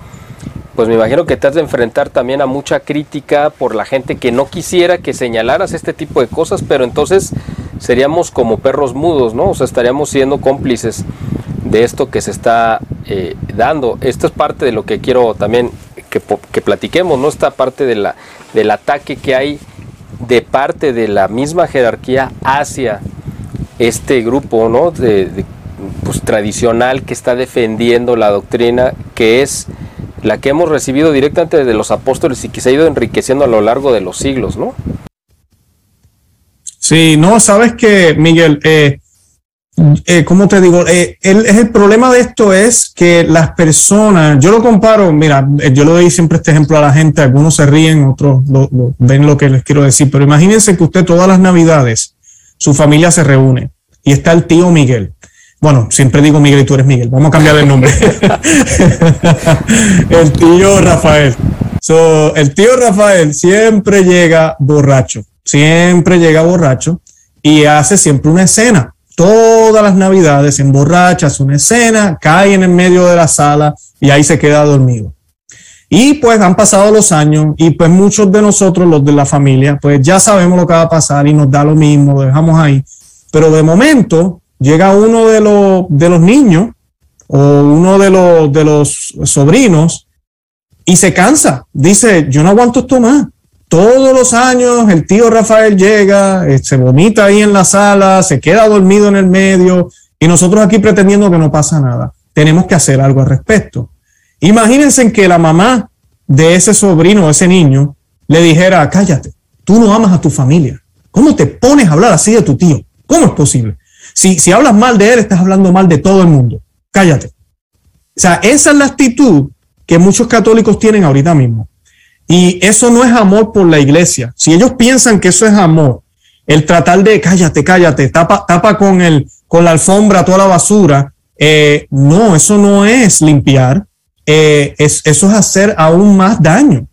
pues me imagino que te has de enfrentar también a mucha crítica por la gente que no quisiera que señalaras este tipo de cosas, pero entonces seríamos como perros mudos, ¿no? O sea, estaríamos siendo cómplices de esto que se está eh, dando. Esto es parte de lo que quiero también que, que platiquemos, ¿no? Esta parte de la, del ataque que hay de parte de la misma jerarquía hacia este grupo, ¿no? de, pues, tradicional que está defendiendo la doctrina que es la que hemos recibido directamente de los apóstoles y que se ha ido enriqueciendo a lo largo de los siglos, ¿no? Sí, no, sabes que, Miguel, eh, eh, ¿cómo te digo? Eh, el, el, problema de esto es que las personas, yo lo comparo, mira, yo le doy siempre este ejemplo a la gente, algunos se ríen, otros ven lo que les quiero decir, pero imagínense que usted todas las navidades, su familia se reúne y está el tío Miguel. Bueno, siempre digo Miguel y tú eres Miguel. Vamos a cambiar el nombre. [LAUGHS] el tío Rafael. el tío Rafael siempre llega borracho. Siempre llega borracho y hace siempre una escena. Todas las navidades emborrachas una escena, cae en el medio de la sala y ahí se queda dormido. Y pues han pasado los años y pues muchos de nosotros, los de la familia, pues ya sabemos lo que va a pasar y nos da lo mismo, lo dejamos ahí. Pero de momento llega uno de los, de los niños o uno de los, de los sobrinos y se cansa. Dice, yo no aguanto esto más. Todos los años el tío Rafael llega, eh, se vomita ahí en la sala, se queda dormido en el medio y nosotros aquí pretendiendo que no pasa nada. Tenemos que hacer algo al respecto. Imagínense que la mamá de ese sobrino, ese niño, le dijera, cállate, tú no amas a tu familia. ¿Cómo te pones a hablar así de tu tío? ¿Cómo es posible? Si, si hablas mal de él, estás hablando mal de todo el mundo. Cállate. O sea, esa es la actitud que muchos católicos tienen ahorita mismo. Y eso no es amor por la iglesia. Si ellos piensan que eso es amor, el tratar de cállate, cállate, tapa, tapa con, el, con la alfombra toda la basura, eh, no, eso no es limpiar, eh, es, eso es hacer aún más daño.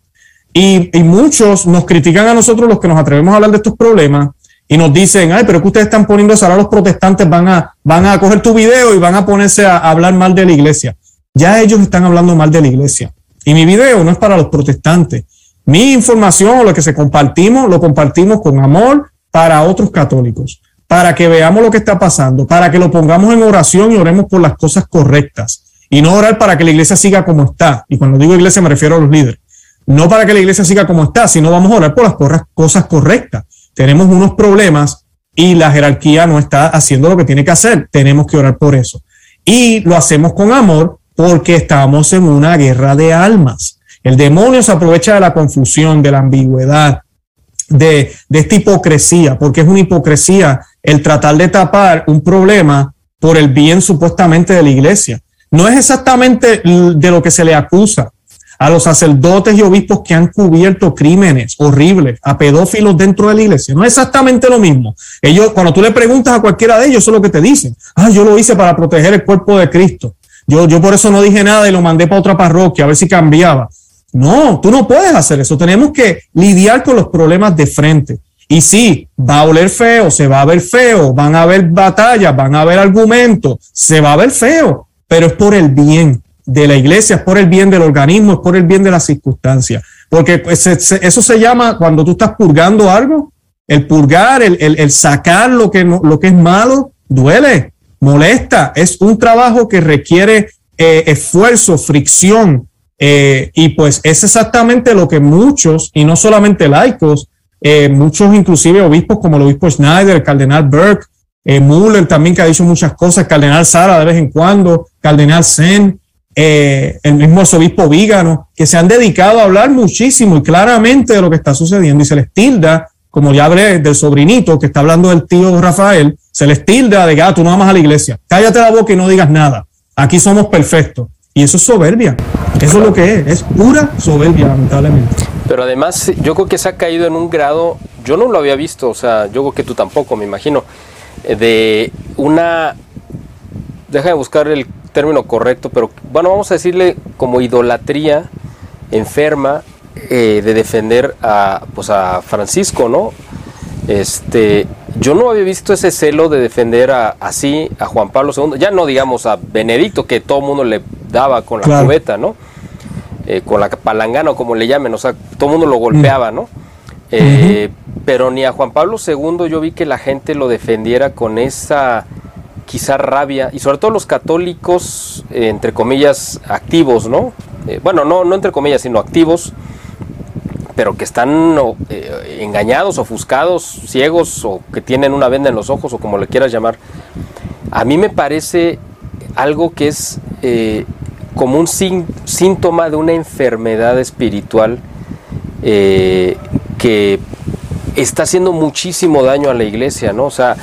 Y, y, muchos nos critican a nosotros los que nos atrevemos a hablar de estos problemas y nos dicen, ay, pero que ustedes están poniendo eso, ahora los protestantes van a, van a coger tu video y van a ponerse a, hablar mal de la iglesia. Ya ellos están hablando mal de la iglesia. Y mi video no es para los protestantes. Mi información o lo que se compartimos, lo compartimos con amor para otros católicos, para que veamos lo que está pasando, para que lo pongamos en oración y oremos por las cosas correctas. Y no orar para que la iglesia siga como está. Y cuando digo iglesia me refiero a los líderes. No para que la iglesia siga como está, sino vamos a orar por las cosas correctas tenemos unos problemas y la jerarquía no está haciendo lo que tiene que hacer. Tenemos que orar por eso. Y lo hacemos con amor porque estamos en una guerra de almas. El demonio se aprovecha de la confusión, de la ambigüedad, de, de esta hipocresía, porque es una hipocresía el tratar de tapar un problema por el bien supuestamente de la iglesia. No es exactamente de lo que se le acusa, a los sacerdotes y obispos que han cubierto crímenes horribles, a pedófilos dentro de la iglesia. No es exactamente lo mismo. Ellos, cuando tú le preguntas a cualquiera de ellos, eso es lo que te dicen. Ah, yo lo hice para proteger el cuerpo de Cristo. Yo, yo por eso no dije nada y lo mandé para otra parroquia a ver si cambiaba. No, tú no puedes hacer eso. Tenemos que lidiar con los problemas de frente. Y sí, va a oler feo, se va a ver feo, van a haber batallas, van a haber argumentos, se va a ver feo, pero es por el bien de la iglesia, es por el bien del organismo, es por el bien de las circunstancias. Porque eso se llama, cuando tú estás purgando algo, el purgar, el, sacar lo que, lo que es malo, duele, molesta. Es un trabajo que requiere eh, esfuerzo, fricción, Eh, y pues es exactamente lo que muchos, y no solamente laicos, eh, muchos inclusive obispos como el obispo Schneider, el cardenal Burke, eh, Muller también que ha dicho muchas cosas, cardenal Sara de vez en cuando, cardenal Zen, eh, el mismo obispo Vígano, que se han dedicado a hablar muchísimo y claramente de lo que está sucediendo. Y se les tilda, como ya hablé del sobrinito que está hablando del tío Rafael, se les tilda de gato, ah, no vamos a la iglesia, cállate la boca y no digas nada, aquí somos perfectos. Y eso es soberbia, eso es lo que es, es pura soberbia, lamentablemente. Pero además yo creo que se ha caído en un grado, yo no lo había visto, o sea, yo creo que tú tampoco, me imagino, eh, de una, deja de buscar el término correcto, pero bueno, vamos a decirle como idolatría enferma eh, de defender a, pues a Francisco, ¿no? Este, yo no había visto ese celo de defender a, así a Juan Pablo II, ya no digamos a Benedicto, que todo el mundo le daba con la cubeta, ¿no? Eh, con la palangana o como le llamen, o sea, todo el mundo lo golpeaba, ¿no? Eh, pero ni a Juan Pablo II yo vi que la gente lo defendiera con esa quizá rabia, y sobre todo los católicos, eh, entre comillas, activos, ¿no? bueno, no, no entre comillas, sino activos, pero que están engañados, ofuscados, ciegos, o que tienen una venda en los ojos, o como le quieras llamar. A mí me parece algo que es como un síntoma de una enfermedad espiritual eh, que está haciendo muchísimo daño a la iglesia, ¿no? O sea,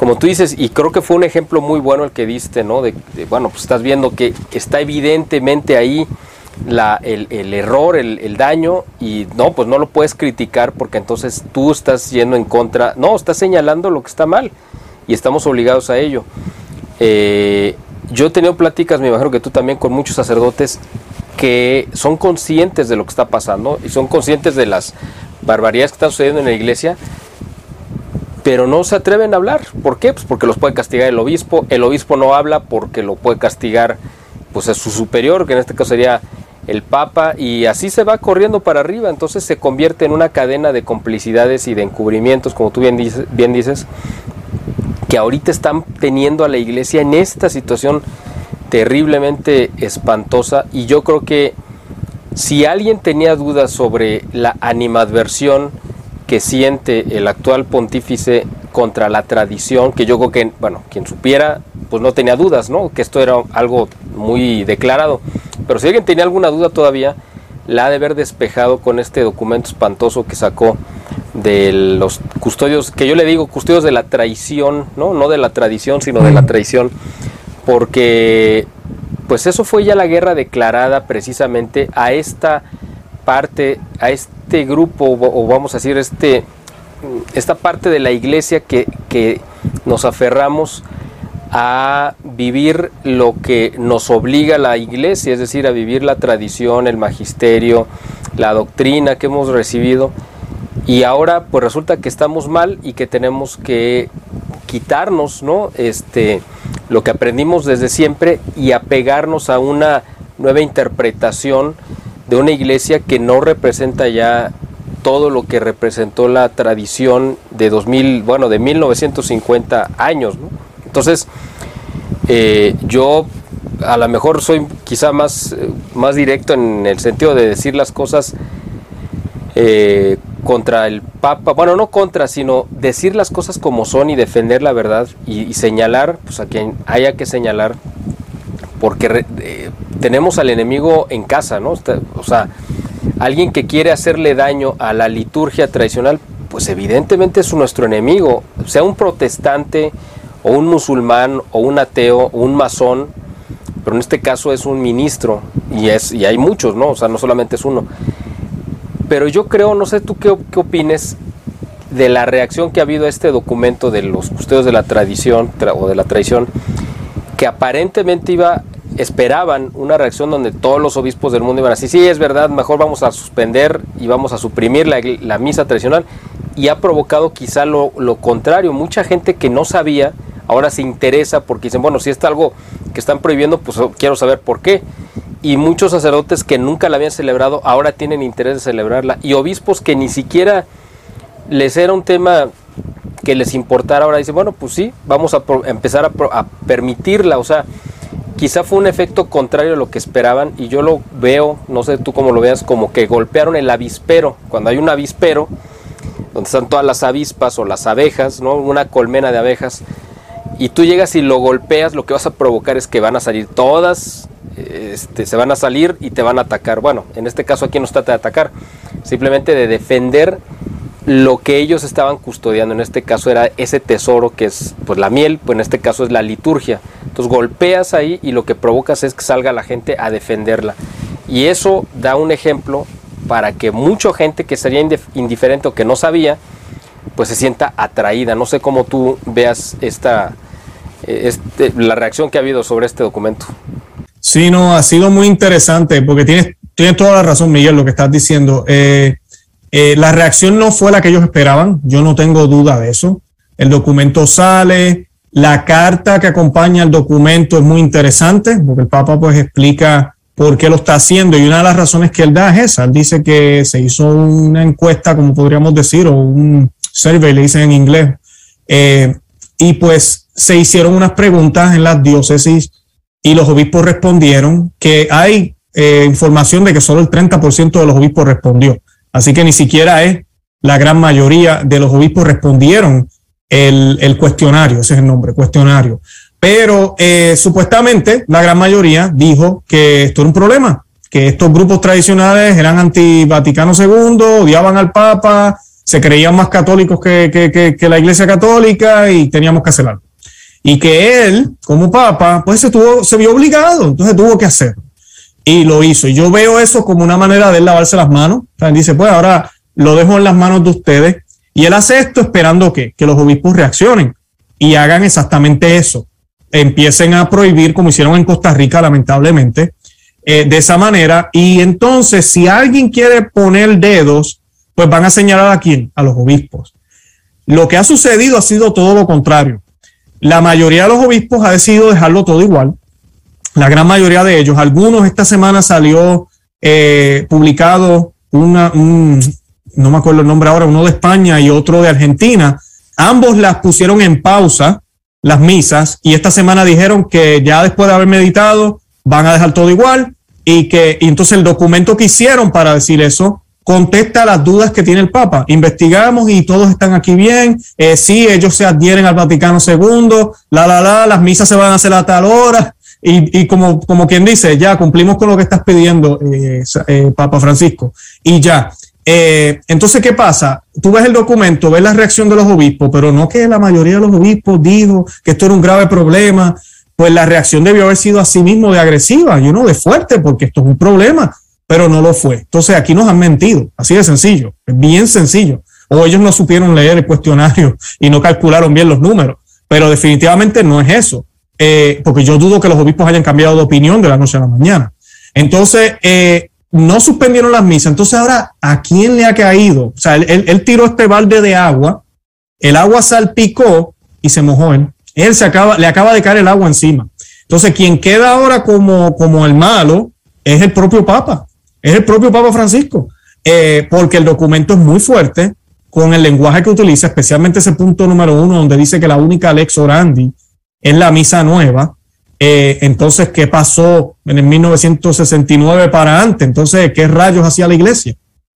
como tú dices, y creo que fue un ejemplo muy bueno el que diste, ¿no? De, bueno, pues estás viendo que está evidentemente ahí la, el, error, el, daño, y no, pues no lo puedes criticar porque entonces tú estás yendo en contra, no, estás señalando lo que está mal y estamos obligados a ello. Eh, yo he tenido pláticas, me imagino que tú también, con muchos sacerdotes que son conscientes de lo que está pasando y son conscientes de las barbaridades que están sucediendo en la iglesia, pero no se atreven a hablar. ¿Por qué? Pues porque los puede castigar el obispo. El obispo no habla porque lo puede castigar pues a su superior, que en este caso sería el Papa, y así se va corriendo para arriba. Entonces se convierte en una cadena de complicidades y de encubrimientos, como tú bien dices, bien dices que ahorita están teniendo a la iglesia en esta situación terriblemente espantosa y yo creo que si alguien tenía dudas sobre la animadversión que siente el actual pontífice contra la tradición, que yo creo que, bueno, quien supiera, pues no tenía dudas, ¿no? Que esto era algo muy declarado. Pero si alguien tenía alguna duda todavía, la ha de haber despejado con este documento espantoso que sacó de los custodios, que yo le digo custodios de la traición, ¿no? No de la tradición, sino de la traición, porque pues eso fue ya la guerra declarada precisamente a esta parte, a este grupo, o vamos a decir, este, esta parte de la iglesia que, que nos aferramos a vivir lo que nos obliga la iglesia, es decir, a vivir la tradición, el magisterio, la doctrina que hemos recibido y ahora pues resulta que estamos mal y que tenemos que quitarnos, ¿no? Este, lo que aprendimos desde siempre y apegarnos a una nueva interpretación de una iglesia que no representa ya todo lo que representó la tradición de 2000, bueno, de 1950 años. Entonces, eh, yo a lo mejor soy quizá más, eh, más directo en el sentido de decir las cosas eh, contra el Papa, bueno, no contra, sino decir las cosas como son y defender la verdad y, señalar pues, a quien haya que señalar, porque tenemos al enemigo en casa, ¿no? O sea, alguien que quiere hacerle daño a la liturgia tradicional, pues evidentemente es nuestro enemigo, sea un protestante o un musulmán o un ateo o un masón, pero en este caso es un ministro y, es, y hay muchos, ¿no? O sea, no solamente es uno. Pero yo creo, no sé tú qué, opines de la reacción que ha habido a este documento de los custodios de la tradición o de la tradición, que aparentemente iba, esperaban una reacción donde todos los obispos del mundo iban a decir, sí, es verdad, mejor vamos a suspender y vamos a suprimir la, misa tradicional, y ha provocado quizá lo, lo, contrario, mucha gente que no sabía, ahora se interesa porque dicen, bueno, si está algo que están prohibiendo, pues quiero saber por qué y muchos sacerdotes que nunca la habían celebrado ahora tienen interés de celebrarla. Y obispos que ni siquiera les era un tema que les importara ahora dicen bueno pues sí vamos a empezar a, permitirla o sea quizá fue un efecto contrario a lo que esperaban y yo lo veo, no sé tú cómo lo veas, como que golpearon el avispero. Cuando hay un avispero, donde están todas las avispas o las abejas, ¿no? Una colmena de abejas, y tú llegas y lo golpeas, lo que vas a provocar es que van a salir todas, este, se van a salir y te van a atacar. Bueno, en este caso aquí no se trata de atacar, simplemente de defender lo que ellos estaban custodiando. En este caso era ese tesoro que es pues la miel, pues en este caso es la liturgia. Entonces golpeas ahí y lo que provocas es que salga la gente a defenderla. Y eso da un ejemplo para que mucha gente que sería indiferente o que no sabía, pues se sienta atraída. No sé cómo tú veas esta, este, la reacción que ha habido sobre este documento. Sí, no, ha sido muy interesante porque tienes, tienes toda la razón, Miguel, lo que estás diciendo. Eh, eh, la reacción no fue la que ellos esperaban, yo no tengo duda de eso. El documento sale, la carta que acompaña el documento es muy interesante porque el Papa pues explica por qué lo está haciendo y una de las razones que él da es esa. Él dice que se hizo una encuesta, como podríamos decir, o un survey, le dicen en inglés, eh, y pues se hicieron unas preguntas en las diócesis y los obispos respondieron que hay eh, información de que solo el 30% de los obispos respondió. Así que ni siquiera es la gran mayoría de los obispos respondieron el, cuestionario, ese es el nombre, cuestionario. Pero eh, supuestamente la gran mayoría dijo que esto era un problema, que estos grupos tradicionales eran anti-Vaticano II, odiaban al Papa, se creían más católicos que, la Iglesia Católica y teníamos que hacer. Y que él, como Papa, pues se, se vio obligado, entonces tuvo que hacerlo y lo hizo. Y yo veo eso como una manera de él lavarse las manos. Dice, pues ahora lo dejo en las manos de ustedes. Y él hace esto esperando que, que los obispos reaccionen y hagan exactamente eso. Empiecen a prohibir, como hicieron en Costa Rica, lamentablemente, eh, de esa manera. Y entonces, si alguien quiere poner dedos, pues van a señalar a quién? A los obispos. Lo que ha sucedido ha sido todo lo contrario. La mayoría de los obispos ha decidido dejarlo todo igual la gran mayoría de ellos. Algunos esta semana salió eh, publicado una, un, no me acuerdo el nombre ahora, uno de España y otro de Argentina. Ambos las pusieron en pausa, las misas, y esta semana dijeron que ya después de haber meditado van a dejar todo igual y que entonces el documento que hicieron para decir eso contesta las dudas que tiene el Papa. Investigamos y todos están aquí bien. Eh, sí, ellos se adhieren al Vaticano II, la, la, la, las misas se van a hacer a tal hora. Y, como, como quien dice, ya cumplimos con lo que estás pidiendo, eh, eh, Papa Francisco, y ya. Eh, entonces, ¿qué pasa? Tú ves el documento, ves la reacción de los obispos, pero no que la mayoría de los obispos dijo que esto era un grave problema, pues la reacción debió haber sido así mismo de agresiva, y no de fuerte, porque esto es un problema, pero no lo fue. Entonces, aquí nos han mentido, así de sencillo, bien sencillo. O ellos no supieron leer el cuestionario [LAUGHS] y no calcularon bien los números, pero definitivamente no es eso. Eh, porque yo dudo que los obispos hayan cambiado de opinión de la noche a la mañana. Entonces, eh, no suspendieron las misas. Entonces, ahora, ¿a quién le ha caído? O sea, él, tiró este balde de agua, el agua salpicó y se mojó él. Él se acaba, le acaba de caer el agua encima. Entonces, quien queda ahora como, como el malo es el propio Papa, es el propio Papa Francisco, eh, porque el documento es muy fuerte con el lenguaje que utiliza, especialmente ese punto número uno, donde dice que la única lex orandi en la misa nueva. Eh, entonces, ¿qué pasó en el 1969 para antes? Entonces, ¿qué rayos hacía la iglesia?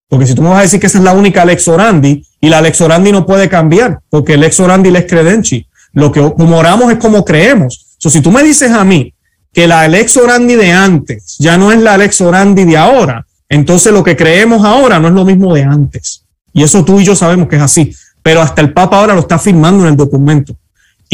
Porque si tú me vas a decir que esa es la única lex orandi y la lex orandi no puede cambiar, porque lex orandi lex credenci. Lo que como es como creemos. Si tú me dices a mí que la lex orandi de antes ya no es la lex orandi de ahora, entonces lo que creemos ahora no es lo mismo de antes. Y eso tú y yo sabemos que es así. Pero hasta el Papa ahora lo está firmando en el documento.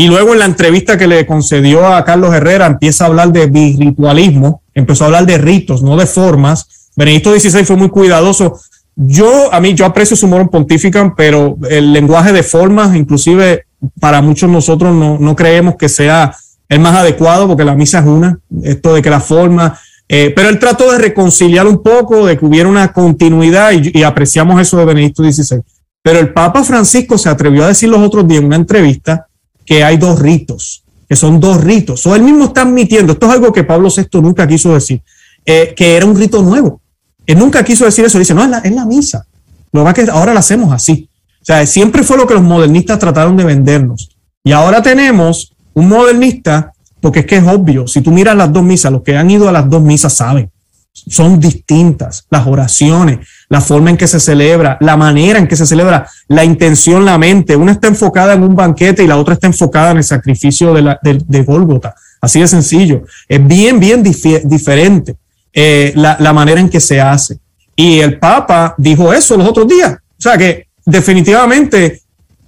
Y luego en la entrevista que le concedió a Carlos Herrera empieza a hablar de birritualismo, empezó a hablar de ritos, no de formas. Benedicto XVI fue muy cuidadoso. Yo, a mí, yo aprecio su humor pontifican, pero el lenguaje de formas, inclusive para muchos nosotros no, no creemos que sea el más adecuado, porque la misa es una, esto de que la forma, eh, pero él trató de reconciliar un poco, de que hubiera una continuidad y, y, apreciamos eso de Benedicto XVI. Pero el Papa Francisco se atrevió a decir los otros días en una entrevista que hay dos ritos, que son dos ritos. O él mismo está admitiendo, esto es algo que Pablo VI nunca quiso decir, eh, que era un rito nuevo. Él nunca quiso decir eso, dice, no, es la, es la misa. Lo que que ahora la hacemos así. O sea, siempre fue lo que los modernistas trataron de vendernos. Y ahora tenemos un modernista porque es que es obvio, si tú miras las dos misas, los que han ido a las dos misas saben, son distintas las oraciones, la forma en que se celebra, la manera en que se celebra, la intención, la mente. Una está enfocada en un banquete y la otra está enfocada en el sacrificio de, la, de, Gólgota. Así de sencillo. Es bien, bien diferente eh, la, la manera en que se hace. Y el Papa dijo eso los otros días. O sea que definitivamente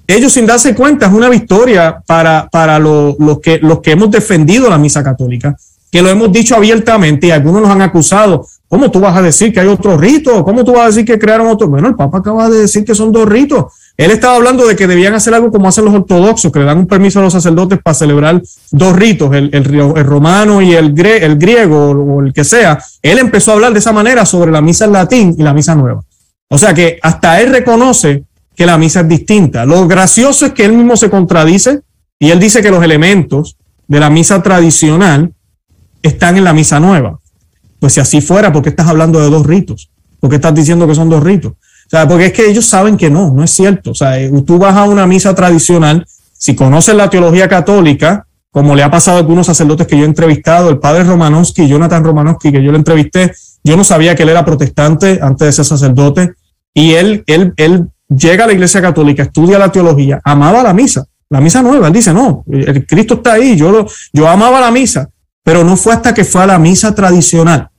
ellos sin darse cuenta es una victoria para, para los, que, los que hemos defendido la misa católica, que lo hemos dicho abiertamente y algunos nos han acusado. ¿Cómo tú vas a decir que hay otro rito? ¿Cómo tú vas a decir que crearon otro? Bueno, el Papa acaba de decir que son dos ritos. Él estaba hablando de que debían hacer algo como hacen los ortodoxos, que le dan un permiso a los sacerdotes para celebrar dos ritos, el, el, romano y el, el griego o el que sea. Él empezó a hablar de esa manera sobre la misa en latín y la misa nueva. O sea que hasta él reconoce que la misa es distinta. Lo gracioso es que él mismo se contradice y él dice que los elementos de la misa tradicional están en la misa nueva. Pues si así fuera, ¿por qué estás hablando de dos ritos? ¿Por qué estás diciendo que son dos ritos? O sea, porque es que ellos saben que no, no es cierto. O sea, eh, tú vas a una misa tradicional, si conoces la teología católica, como le ha pasado a algunos sacerdotes que yo he entrevistado, el padre Romanowski, Jonathan Romanowski, que yo le entrevisté, yo no sabía que él era protestante antes de ser sacerdote, y él, él, él llega a la iglesia católica, estudia la teología, amaba la misa, la misa nueva. Él dice, no, el Cristo está ahí, yo, lo, yo amaba la misa, pero no fue hasta que fue a la misa tradicional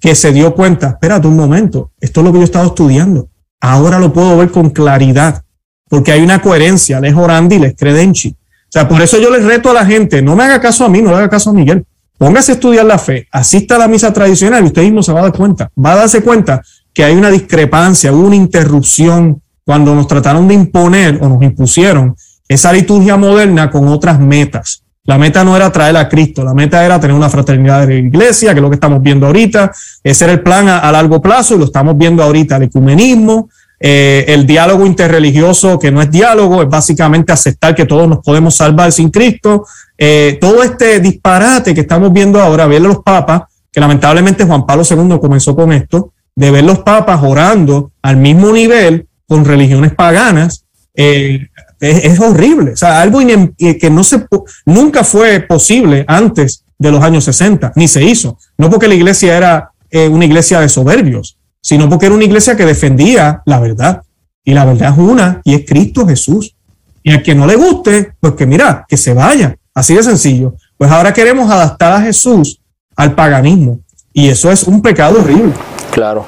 que se dio cuenta, espérate un momento, esto es lo que yo he estado estudiando, ahora lo puedo ver con claridad, porque hay una coherencia, les orandi, les credenci. O sea, por eso yo les reto a la gente, no me haga caso a mí, no le haga caso a Miguel, póngase a estudiar la fe, asista a la misa tradicional y usted mismo se va a dar cuenta, va a darse cuenta que hay una discrepancia, una interrupción cuando nos trataron de imponer o nos impusieron esa liturgia moderna con otras metas. La meta no era traer a Cristo, la meta era tener una fraternidad de la iglesia, que es lo que estamos viendo ahorita. Ese era el plan a, largo plazo y lo estamos viendo ahorita, el ecumenismo, eh, el diálogo interreligioso, que no es diálogo, es básicamente aceptar que todos nos podemos salvar sin Cristo. Eh, todo este disparate que estamos viendo ahora, ver los papas, que lamentablemente Juan Pablo II comenzó con esto, de ver los papas orando al mismo nivel con religiones paganas, eh, es, horrible. O sea, algo que no se, nunca fue posible antes de los años 60, ni se hizo. No porque la iglesia era eh, una iglesia de soberbios, sino porque era una iglesia que defendía la verdad. Y la verdad es una, y es Cristo Jesús. Y a quien no le guste, pues que mira, que se vaya. Así de sencillo. Pues ahora queremos adaptar a Jesús al paganismo. Y eso es un pecado horrible. Claro.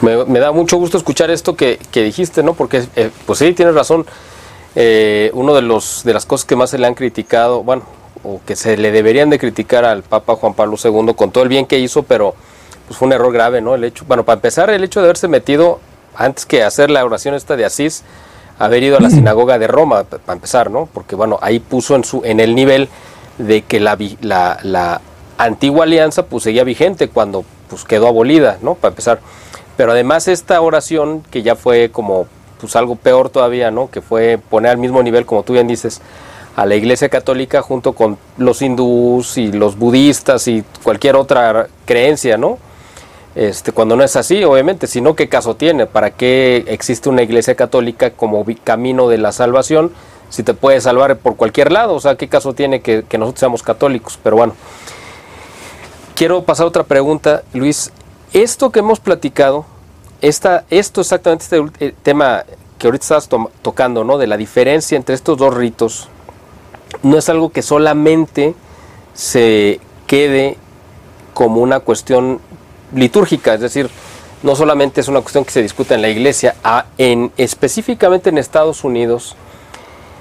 Me, da mucho gusto escuchar esto que, dijiste, ¿no? Porque, eh, pues sí, tienes razón. Eh, uno de los de las cosas que más se le han criticado, bueno, o que se le deberían de criticar al Papa Juan Pablo II con todo el bien que hizo, pero pues fue un error grave, ¿no? El hecho, bueno, para empezar, el hecho de haberse metido antes que hacer la oración esta de Asís, haber ido a la sinagoga de Roma, para empezar, ¿no? Porque bueno, ahí puso en su en el nivel de que la, la, la antigua alianza pues seguía vigente cuando pues quedó abolida, ¿no? Para empezar. Pero además esta oración, que ya fue como pues algo peor todavía, ¿no? Que fue poner al mismo nivel, como tú bien dices, a la Iglesia Católica junto con los hindús y los budistas y cualquier otra creencia, ¿no? Este, cuando no es así, obviamente, sino qué caso tiene, para qué existe una iglesia católica como camino de la salvación, si te puede salvar por cualquier lado, o sea, qué caso tiene que, nosotros seamos católicos, pero bueno. Quiero pasar a otra pregunta, Luis esto que hemos platicado, esta, esto exactamente, este tema que ahorita estás tocando, ¿no? De la diferencia entre estos dos ritos, no es algo que solamente se quede como una cuestión litúrgica, es decir, no solamente es una cuestión que se discute en la iglesia, en, específicamente en Estados Unidos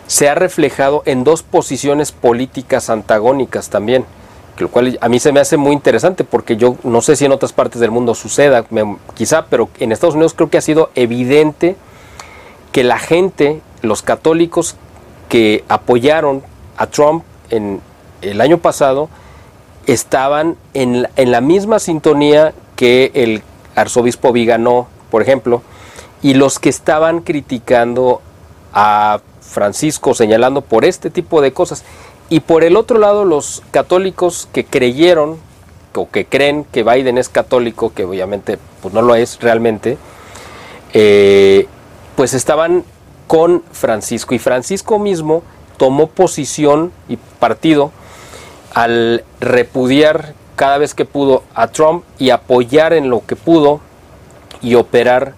se ha reflejado en dos posiciones políticas antagónicas también lo cual a mí se me hace muy interesante porque yo no sé si en otras partes del mundo suceda, quizá, pero en Estados Unidos creo que ha sido evidente que la gente, los católicos que apoyaron a Trump en el año pasado, estaban en, en la misma sintonía que el arzobispo Viganó, por ejemplo, y los que estaban criticando a Francisco, señalando por este tipo de cosas. Y por el otro lado, los católicos que creyeron o que creen que Biden es católico, que obviamente pues no lo es realmente, eh, pues estaban con Francisco. Y Francisco mismo tomó posición y partido al repudiar cada vez que pudo a Trump y apoyar en lo que pudo y operar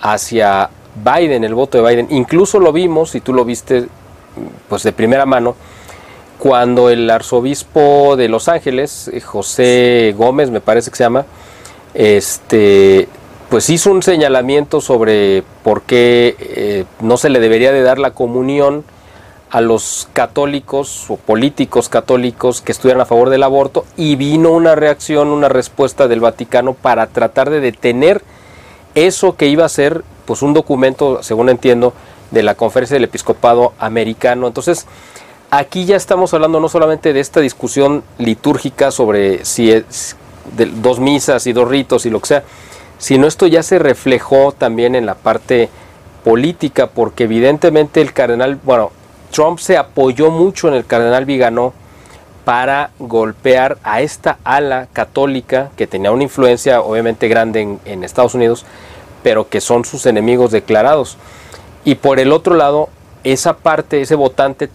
hacia Biden, el voto de Biden. Incluso lo vimos, y tú lo viste pues de primera mano, cuando el arzobispo de Los Ángeles, eh, José Gómez, me parece que se llama, este, pues hizo un señalamiento sobre por qué eh, no se le debería de dar la comunión a los católicos o políticos católicos que estuvieran a favor del aborto y vino una reacción, una respuesta del Vaticano para tratar de detener eso que iba a ser pues un documento, según entiendo, de la Conferencia del Episcopado Americano. Entonces, aquí ya estamos hablando no solamente de esta discusión litúrgica sobre si es dos misas y dos ritos y lo que sea, sino esto ya se reflejó también en la parte política, porque evidentemente el cardenal, bueno, Trump se apoyó mucho en el cardenal Viganó para golpear a esta ala católica que tenía una influencia obviamente grande en Estados Unidos, pero que son sus enemigos declarados. Y por el otro lado, esa parte, ese votante,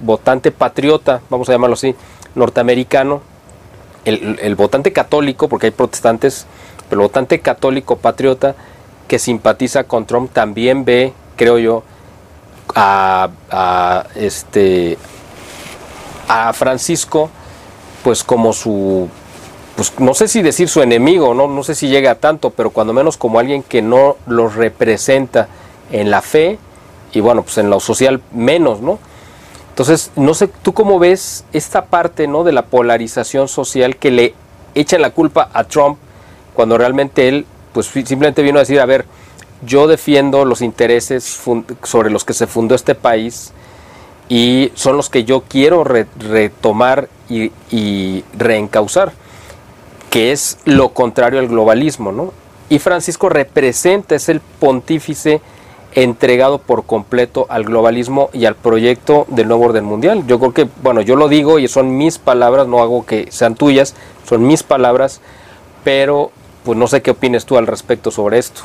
votante patriota, vamos a llamarlo así, norteamericano, el, votante católico, porque hay protestantes, pero el votante católico patriota que simpatiza con Trump también ve, creo yo, a, este a Francisco pues como su pues no sé si decir su enemigo, no, no sé si llega a tanto, pero cuando menos como alguien que no los representa en la fe y bueno, pues en lo social menos, ¿no? Entonces, no sé, ¿tú cómo ves esta parte, ¿no? De la polarización social que le echan la culpa a Trump cuando realmente él, pues simplemente vino a decir, a ver, yo defiendo los intereses sobre los que se fundó este país y son los que yo quiero retomar y, y reencauzar que es lo contrario al globalismo, ¿no? Y Francisco representa, es el pontífice entregado por completo al globalismo y al proyecto del nuevo orden mundial. Yo creo que, bueno, yo lo digo y son mis palabras, no hago que sean tuyas, son mis palabras, pero pues no sé qué opines tú al respecto sobre esto.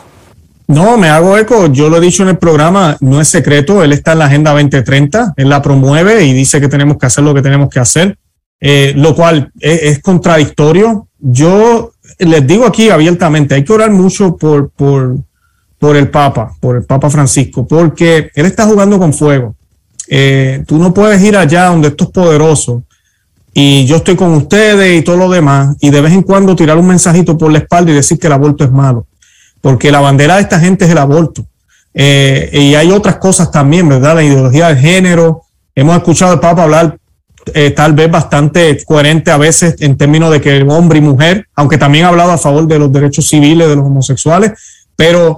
No, me hago eco, yo lo he dicho en el programa, no es secreto, él está en la Agenda 2030, él la promueve y dice que tenemos que hacer lo que tenemos que hacer, eh, lo cual es contradictorio yo les digo aquí abiertamente, hay que orar mucho por, por, por el Papa, por el Papa Francisco, porque él está jugando con fuego. Eh, tú no puedes ir allá donde esto es poderoso y yo estoy con ustedes y todo lo demás y de vez en cuando tirar un mensajito por la espalda y decir que el aborto es malo, porque la bandera de esta gente es el aborto. Eh, y hay otras cosas también, ¿verdad? La ideología de género. Hemos escuchado al Papa hablar eh, tal vez bastante coherente a veces en términos de que hombre y mujer, aunque también ha hablado a favor de los derechos civiles de los homosexuales, pero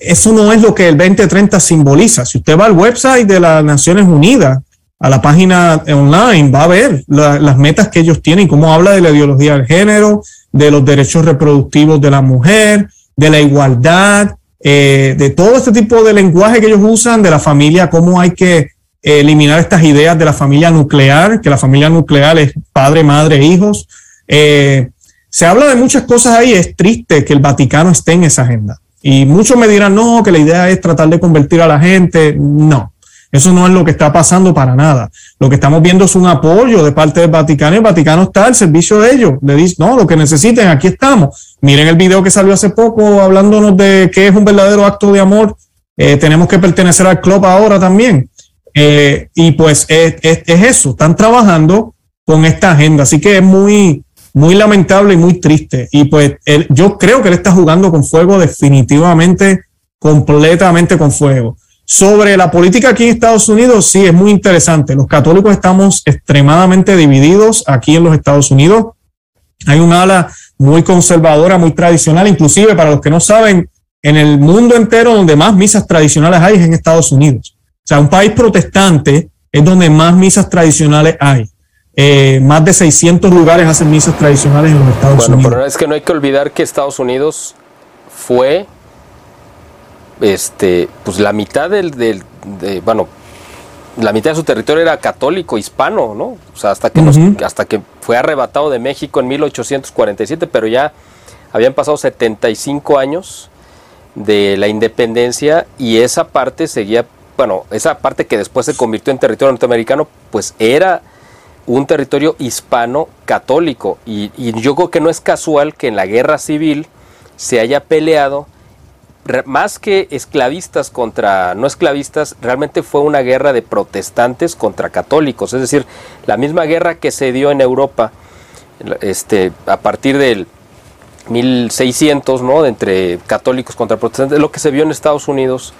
eso no es lo que el 2030 simboliza. Si usted va al website de las Naciones Unidas, a la página online, va a ver las metas que ellos tienen, cómo habla de la ideología del género, de los derechos reproductivos de la mujer, de la igualdad, eh, de todo este tipo de lenguaje que ellos usan, de la familia, cómo hay que eliminar estas ideas de la familia nuclear, que la familia nuclear es padre, madre, hijos. Eh, se habla de muchas cosas ahí, es triste que el Vaticano esté en esa agenda. Y muchos me dirán, no, que la idea es tratar de convertir a la gente. No, eso no es lo que está pasando para nada. Lo que estamos viendo es un apoyo de parte del Vaticano y el Vaticano está al servicio de ellos. Le dice, no, lo que necesiten, aquí estamos. Miren el video que salió hace poco hablándonos de qué es un verdadero acto de amor. Eh, tenemos que pertenecer al club ahora también. Eh, y pues es, eso, están trabajando con esta agenda, así que es muy, muy lamentable y muy triste. Y pues yo creo que él está jugando con fuego definitivamente, completamente con fuego. Sobre la política aquí en Estados Unidos, sí, es muy interesante. Los católicos estamos extremadamente divididos aquí en los Estados Unidos. Hay un ala muy conservadora, muy tradicional, inclusive para los que no saben, en el mundo entero donde más misas tradicionales hay es en Estados Unidos. O sea, un país protestante es donde más misas tradicionales hay. Eh, más de 600 lugares hacen misas tradicionales en los Estados Unidos. Bueno, pero es que no hay que olvidar que Estados Unidos fue, este, pues la mitad del, del de, bueno, la mitad de su territorio era católico, hispano, ¿no? O sea, hasta que, hasta que fue arrebatado de México en 1847, pero ya habían pasado 75 años de la independencia y esa parte seguía bueno, esa parte que después se convirtió en territorio norteamericano, pues era un territorio hispano católico. Y, yo creo que no es casual que en la guerra civil se haya peleado más que esclavistas contra no esclavistas, realmente fue una guerra de protestantes contra católicos, es decir, la misma guerra que se dio en Europa este, a partir del 1600, ¿no? entre católicos contra protestantes, lo que se vio en Estados Unidos.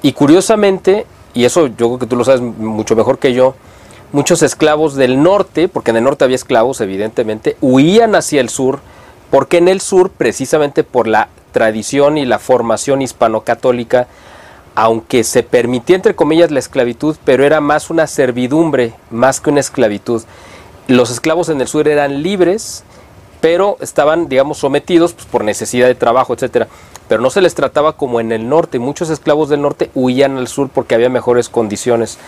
Y curiosamente, y eso yo creo que tú lo sabes mucho mejor que yo, muchos esclavos del norte, porque en el norte había esclavos evidentemente, huían hacia el sur, porque en el sur, precisamente por la tradición y la formación hispano-católica, aunque se permitía entre comillas la esclavitud, pero era más una servidumbre, más que una esclavitud. Los esclavos en el sur eran libres, pero estaban, digamos, sometidos pues, por necesidad de trabajo, etcétera. Pero no se les trataba como en el norte. Muchos esclavos del norte huían al sur porque había mejores condiciones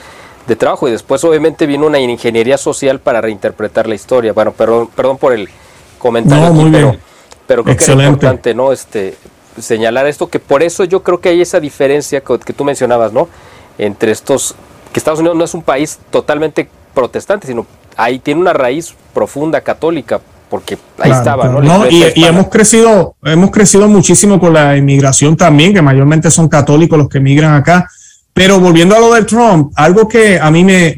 de trabajo. Y después, obviamente, vino una ingeniería social para reinterpretar la historia. Bueno, perdón, perdón por el comentario, muy pero, pero creo que era importante, ¿no? Este, señalar esto, que por eso yo creo que hay esa diferencia que, que tú mencionabas, ¿no? Entre estos, que Estados Unidos no es un país totalmente protestante, sino ahí tiene una raíz profunda católica, porque ahí estaba, ¿no? no y, y, hemos crecido, hemos crecido muchísimo con la inmigración también, que mayormente son católicos los que emigran acá. Pero volviendo a lo del Trump, algo que a mí me,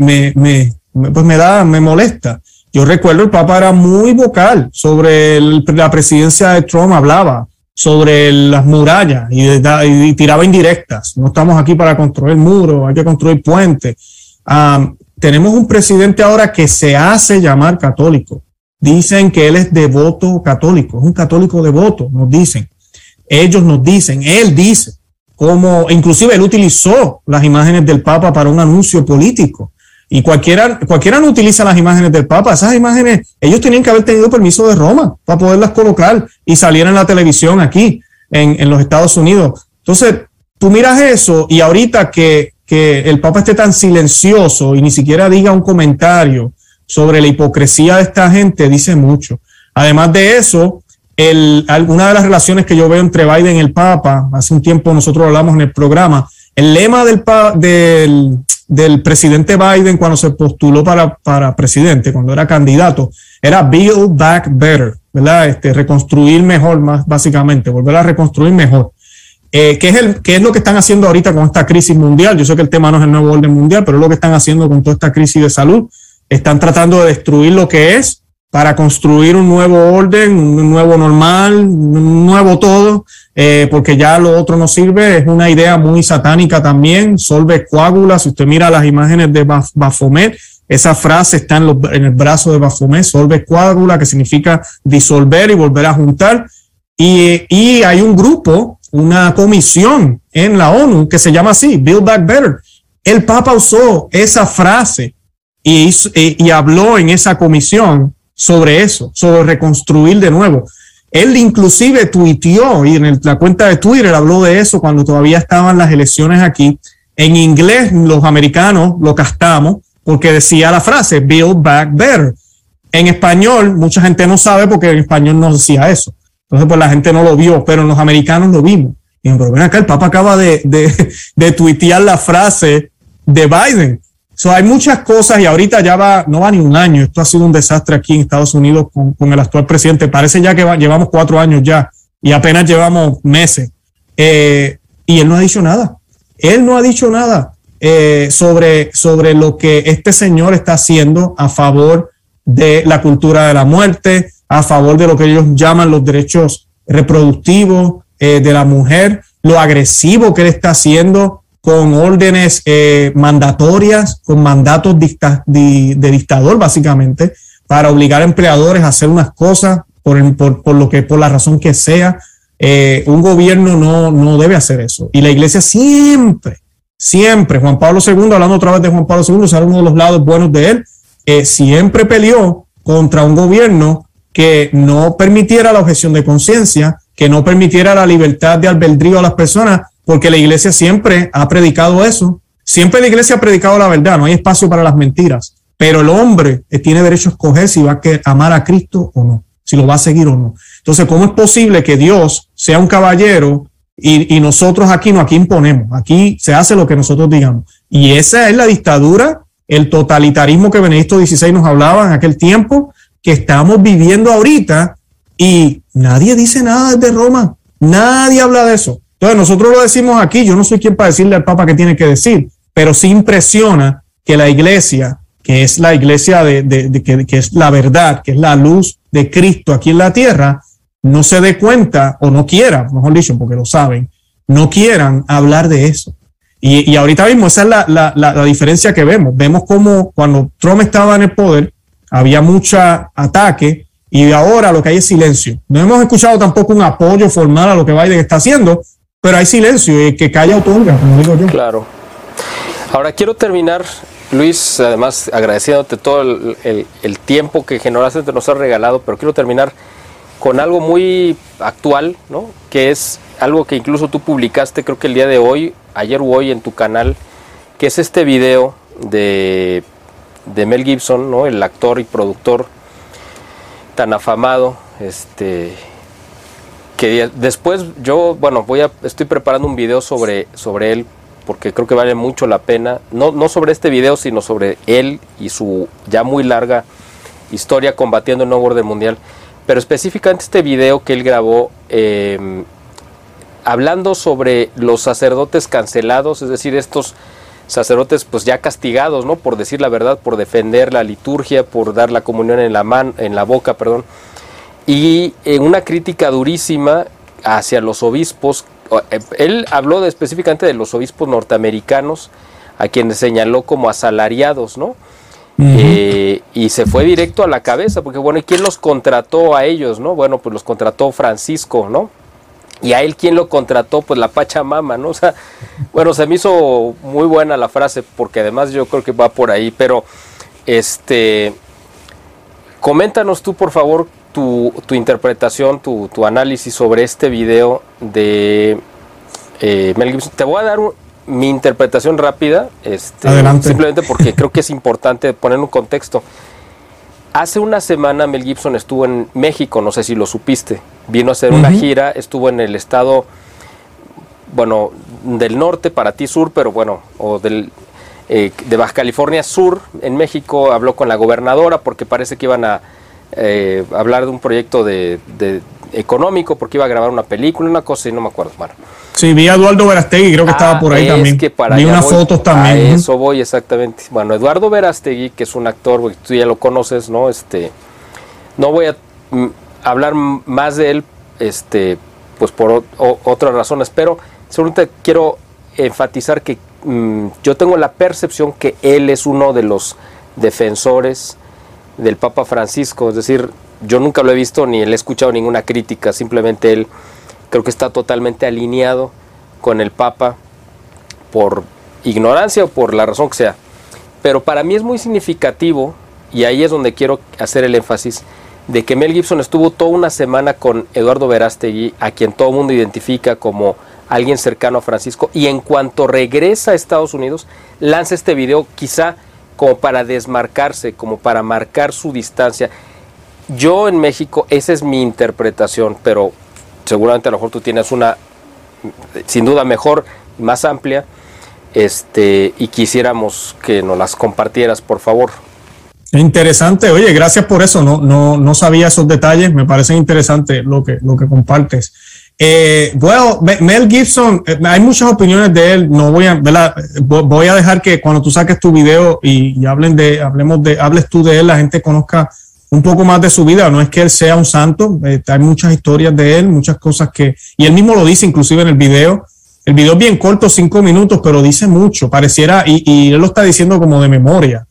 pues me da, me molesta. Yo recuerdo el Papa era muy vocal sobre la presidencia de Trump, hablaba sobre las murallas y, y, tiraba indirectas. No estamos aquí para construir muros, hay que construir puentes. Um, tenemos un presidente ahora que se hace llamar católico. Dicen que él es devoto católico, es un católico devoto, nos dicen. Ellos nos dicen, él dice, como inclusive él utilizó las imágenes del Papa para un anuncio político. Y cualquiera, cualquiera no utiliza las imágenes del Papa. Esas imágenes, ellos tenían que haber tenido permiso de Roma para poderlas colocar y salir en la televisión aquí en, en los Estados Unidos. Entonces, tú miras eso y ahorita que, que el Papa esté tan silencioso y ni siquiera diga un comentario sobre la hipocresía de esta gente, dice mucho. Además de eso, el, alguna de las relaciones que yo veo entre Biden y el Papa, hace un tiempo nosotros hablamos en el programa, el lema del, del, del presidente Biden cuando se postuló para, para presidente, cuando era candidato, era Build Back Better, ¿verdad? Este, reconstruir mejor, más básicamente, volver a reconstruir mejor. Eh, ¿qué, es el, ¿Qué es lo que están haciendo ahorita con esta crisis mundial? Yo sé que el tema no es el nuevo orden mundial, pero es lo que están haciendo con toda esta crisis de salud. Están tratando de destruir lo que es para construir un nuevo orden, un nuevo normal, un nuevo todo, eh, porque ya lo otro no sirve. Es una idea muy satánica también. Solve coágula. Si usted mira las imágenes de Baphomet, esa frase está en, el brazo de Baphomet, solve coágula, que significa disolver y volver a juntar. Y, hay un grupo, una comisión en la ONU que se llama así, Build Back Better. El Papa usó esa frase y, habló en esa comisión sobre eso, sobre reconstruir de nuevo. Él inclusive tuiteó y en la cuenta de Twitter habló de eso cuando todavía estaban las elecciones aquí. En inglés los americanos lo castamos porque decía la frase Build Back Better. En español mucha gente no sabe porque en español no decía eso. Entonces pues la gente no lo vio, pero los americanos lo vimos. Y pero ven acá, el Papa acaba de, de, [LAUGHS] de tuitear la frase de Biden. So, hay muchas cosas y ahorita ya va, no va ni un año. Esto ha sido un desastre aquí en Estados Unidos con, el actual presidente. Parece ya que va, llevamos cuatro años ya y apenas llevamos meses. Eh, y él no ha dicho nada. Él no ha dicho nada eh, sobre, sobre lo que este señor está haciendo a favor de la cultura de la muerte, a favor de lo que ellos llaman los derechos reproductivos eh, de la mujer, lo agresivo que él está haciendo con órdenes eh, mandatorias, con mandatos de, dictador, básicamente, para obligar a empleadores a hacer unas cosas por, lo que, por la razón que sea. Eh, un gobierno no, no debe hacer eso. Y la iglesia siempre, siempre, Juan Pablo II, hablando otra vez de Juan Pablo II, será uno de los lados buenos de él, siempre peleó contra un gobierno que no permitiera la objeción de conciencia, que no permitiera la libertad de albedrío a las personas porque la iglesia siempre ha predicado eso. Siempre la iglesia ha predicado la verdad, no hay espacio para las mentiras. Pero el hombre tiene derecho a escoger si va a amar a Cristo o no, si lo va a seguir o no. Entonces, ¿cómo es posible que Dios sea un caballero y, nosotros aquí no, aquí imponemos, aquí se hace lo que nosotros digamos? Y esa es la dictadura el totalitarismo que Benedicto XVI nos hablaba en aquel tiempo, que estamos viviendo ahorita y nadie dice nada desde Roma, nadie habla de eso. Entonces nosotros lo decimos aquí, yo no soy quien para decirle al Papa qué tiene que decir, pero sí impresiona que la iglesia, que es la iglesia de, que, es la verdad, que es la luz de Cristo aquí en la tierra, no se dé cuenta o no quiera, mejor dicho, porque lo saben, no quieran hablar de eso. Y, y ahorita mismo esa es la, la, la, diferencia que vemos. Vemos como cuando Trump estaba en el poder había mucho ataque y ahora lo que hay es silencio. No hemos escuchado tampoco un apoyo formal a lo que Biden está haciendo, pero hay silencio y que calla otorga, como digo yo. Claro. Ahora quiero terminar, Luis, además agradeciéndote todo el, tiempo que generosamente nos has regalado, pero quiero terminar con algo muy actual, ¿no? Que es algo que incluso tú publicaste, creo que el día de hoy, ayer o hoy en tu canal, que es este video de, de Mel Gibson, ¿no? El actor y productor tan afamado, este que después yo, bueno, voy a estoy preparando un video sobre sobre él porque creo que vale mucho la pena, no no sobre este video, sino sobre él y su ya muy larga historia combatiendo el nuevo orden mundial pero específicamente este video que él grabó eh, hablando sobre los sacerdotes cancelados, es decir, estos sacerdotes pues ya castigados, ¿no? Por decir la verdad, por defender la liturgia, por dar la comunión en la man, en la boca, perdón. Y en una crítica durísima hacia los obispos, eh, él habló de, específicamente de los obispos norteamericanos, a quienes señaló como asalariados, ¿no? Eh, y se fue directo a la cabeza, porque bueno, ¿y quién los contrató a ellos, no? Bueno, pues los contrató Francisco, ¿no? Y a él quién lo contrató, pues la Pachamama, ¿no? [LAUGHS] O sea, bueno, se me hizo muy buena la frase, porque además yo creo que va por ahí, pero este, coméntanos tú, por favor, tu, tu interpretación, tu, tu, análisis sobre este video de eh, Mel Gibson. Te voy a dar un, mi interpretación rápida, este, simplemente porque [LAUGHS] creo que es importante poner un contexto. Hace una semana Mel Gibson estuvo en México, no sé si lo supiste. Vino a hacer una gira, estuvo en el estado, bueno, del norte, para ti sur, pero bueno, o del, eh, de Baja California Sur, en México. Habló con la gobernadora porque parece que iban a eh, hablar de un proyecto de, de, económico, porque iba a grabar una película, una cosa y no me acuerdo. Bueno. Sí, vi a Eduardo Verastegui, creo que estaba ah, por ahí también. Que para vi unas fotos también. A eso voy exactamente. Bueno, Eduardo Verastegui, que es un actor, tú ya lo conoces, ¿no? Este, no voy a mm, hablar más de él, este, pues por otras razones, pero solamente quiero enfatizar que mmm, yo tengo la percepción que él es uno de los defensores del Papa Francisco, es decir, yo nunca lo he visto ni le he escuchado ninguna crítica, simplemente él creo que está totalmente alineado con el Papa por ignorancia o por la razón que sea. Pero para mí es muy significativo, y ahí es donde quiero hacer el énfasis, de que Mel Gibson estuvo toda una semana con Eduardo Verástegui, a quien todo el mundo identifica como alguien cercano a Francisco, y en cuanto regresa a Estados Unidos, lanza este video quizá como para desmarcarse, como para marcar su distancia. Yo en México, esa es mi interpretación, pero seguramente a lo mejor tú tienes una, sin duda mejor, más amplia, este, y quisiéramos que nos las compartieras, por favor. Interesante, oye, gracias por eso, no, no, no sabía esos detalles, me parece interesante lo que, lo que compartes. Eh, bueno, Mel Gibson, eh, hay muchas opiniones de él. No voy a, voy a dejar que cuando tú saques tu video y, hablen de, hablemos de, hables tú de él, la gente conozca un poco más de su vida. No es que él sea un santo, eh, hay muchas historias de él, muchas cosas que, y él mismo lo dice inclusive en el video. El video es bien corto, cinco minutos, pero dice mucho. Pareciera, y, y él lo está diciendo como de memoria,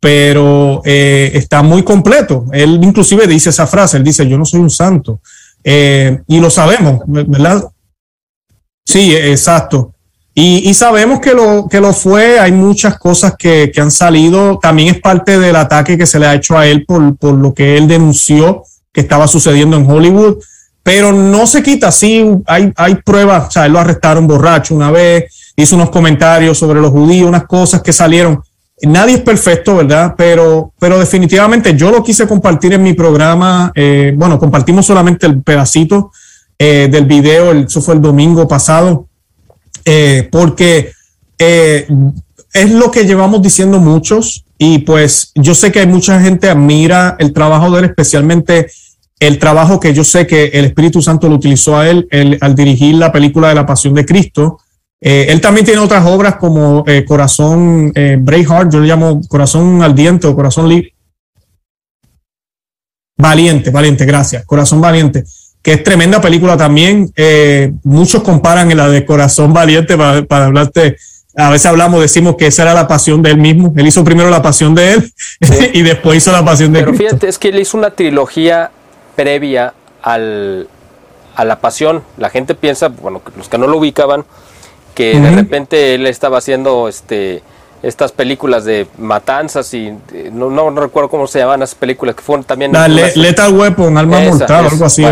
pero eh, está muy completo. Él inclusive dice esa frase, él dice, yo no soy un santo. Eh, y lo sabemos, ¿verdad? Sí, exacto. Y, y, sabemos que lo, que lo fue, hay muchas cosas que, que, han salido, también es parte del ataque que se le ha hecho a él por, por lo que él denunció que estaba sucediendo en Hollywood, pero no se quita, sí, hay, hay pruebas, o sea, él lo arrestaron borracho una vez, hizo unos comentarios sobre los judíos, unas cosas que salieron, nadie es perfecto, ¿verdad? Pero, pero definitivamente yo lo quise compartir en mi programa. Eh, bueno, compartimos solamente el pedacito eh, del video, eso fue el domingo pasado, eh, porque es lo que llevamos diciendo muchos y pues yo sé que hay mucha gente admira el trabajo de él, especialmente el trabajo que yo sé que el Espíritu Santo lo utilizó a él, al dirigir la película de la Pasión de Cristo. Eh, él también tiene otras obras como eh, Corazón eh, Braveheart, yo le llamo Corazón al Diente o Corazón Libre. Valiente, valiente, gracias. Corazón Valiente, que es tremenda película también. Eh, muchos comparan la de Corazón Valiente para, para hablarte a veces hablamos, decimos que esa era la pasión de él mismo. Él hizo primero la pasión de él [LAUGHS] y después hizo la pasión de Pero fíjate, es que él hizo una trilogía previa al, a la pasión. La gente piensa, bueno, los que no lo ubicaban, que de repente él estaba haciendo este estas películas de matanzas y no, no, recuerdo cómo se llamaban esas películas que fueron también la Lethal Weapon alma mortal algo así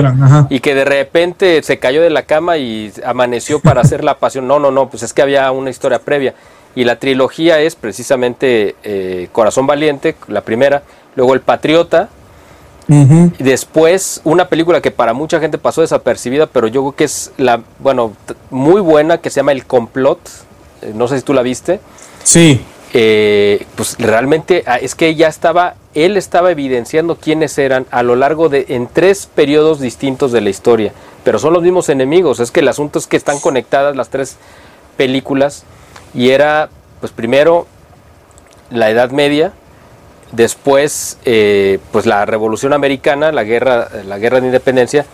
y que de repente se cayó de la cama y amaneció para hacer la pasión. No no no pues es que había una historia previa. Y la trilogía es precisamente eh, Corazón Valiente la primera luego El Patriota y después una película que para mucha gente pasó desapercibida pero yo creo que es la bueno muy buena que se llama El Complot. Eh, no sé si tú la viste. Sí. Eh, pues realmente ah, es que ya estaba, él estaba evidenciando quiénes eran a lo largo de, en tres periodos distintos de la historia, pero son los mismos enemigos, es que el asunto es que están conectadas las tres películas. Y era, pues primero, la Edad Media, después, eh, pues la Revolución Americana, la guerra, la guerra de Independencia,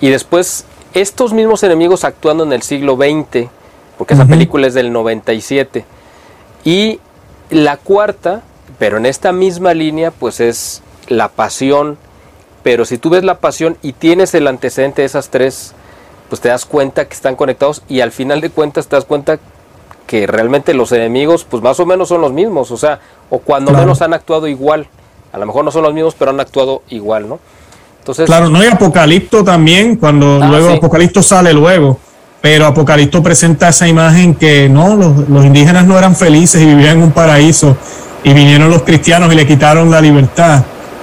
y después estos mismos enemigos actuando en el siglo XX, porque esa película es del 97 y la cuarta, pero en esta misma línea, pues es la pasión. Pero si tú ves la pasión y tienes el antecedente de esas tres, pues te das cuenta que están conectados y al final de cuentas te das cuenta que realmente los enemigos, pues más o menos son los mismos, o sea, o cuando menos han actuado igual. A lo mejor no son los mismos, pero han actuado igual, ¿no? Entonces, claro, no hay Apocalipto también, cuando ah, luego Apocalipto sale luego pero Apocalipto presenta esa imagen que no, los, indígenas no eran felices y vivían en un paraíso y vinieron los cristianos y le quitaron la libertad.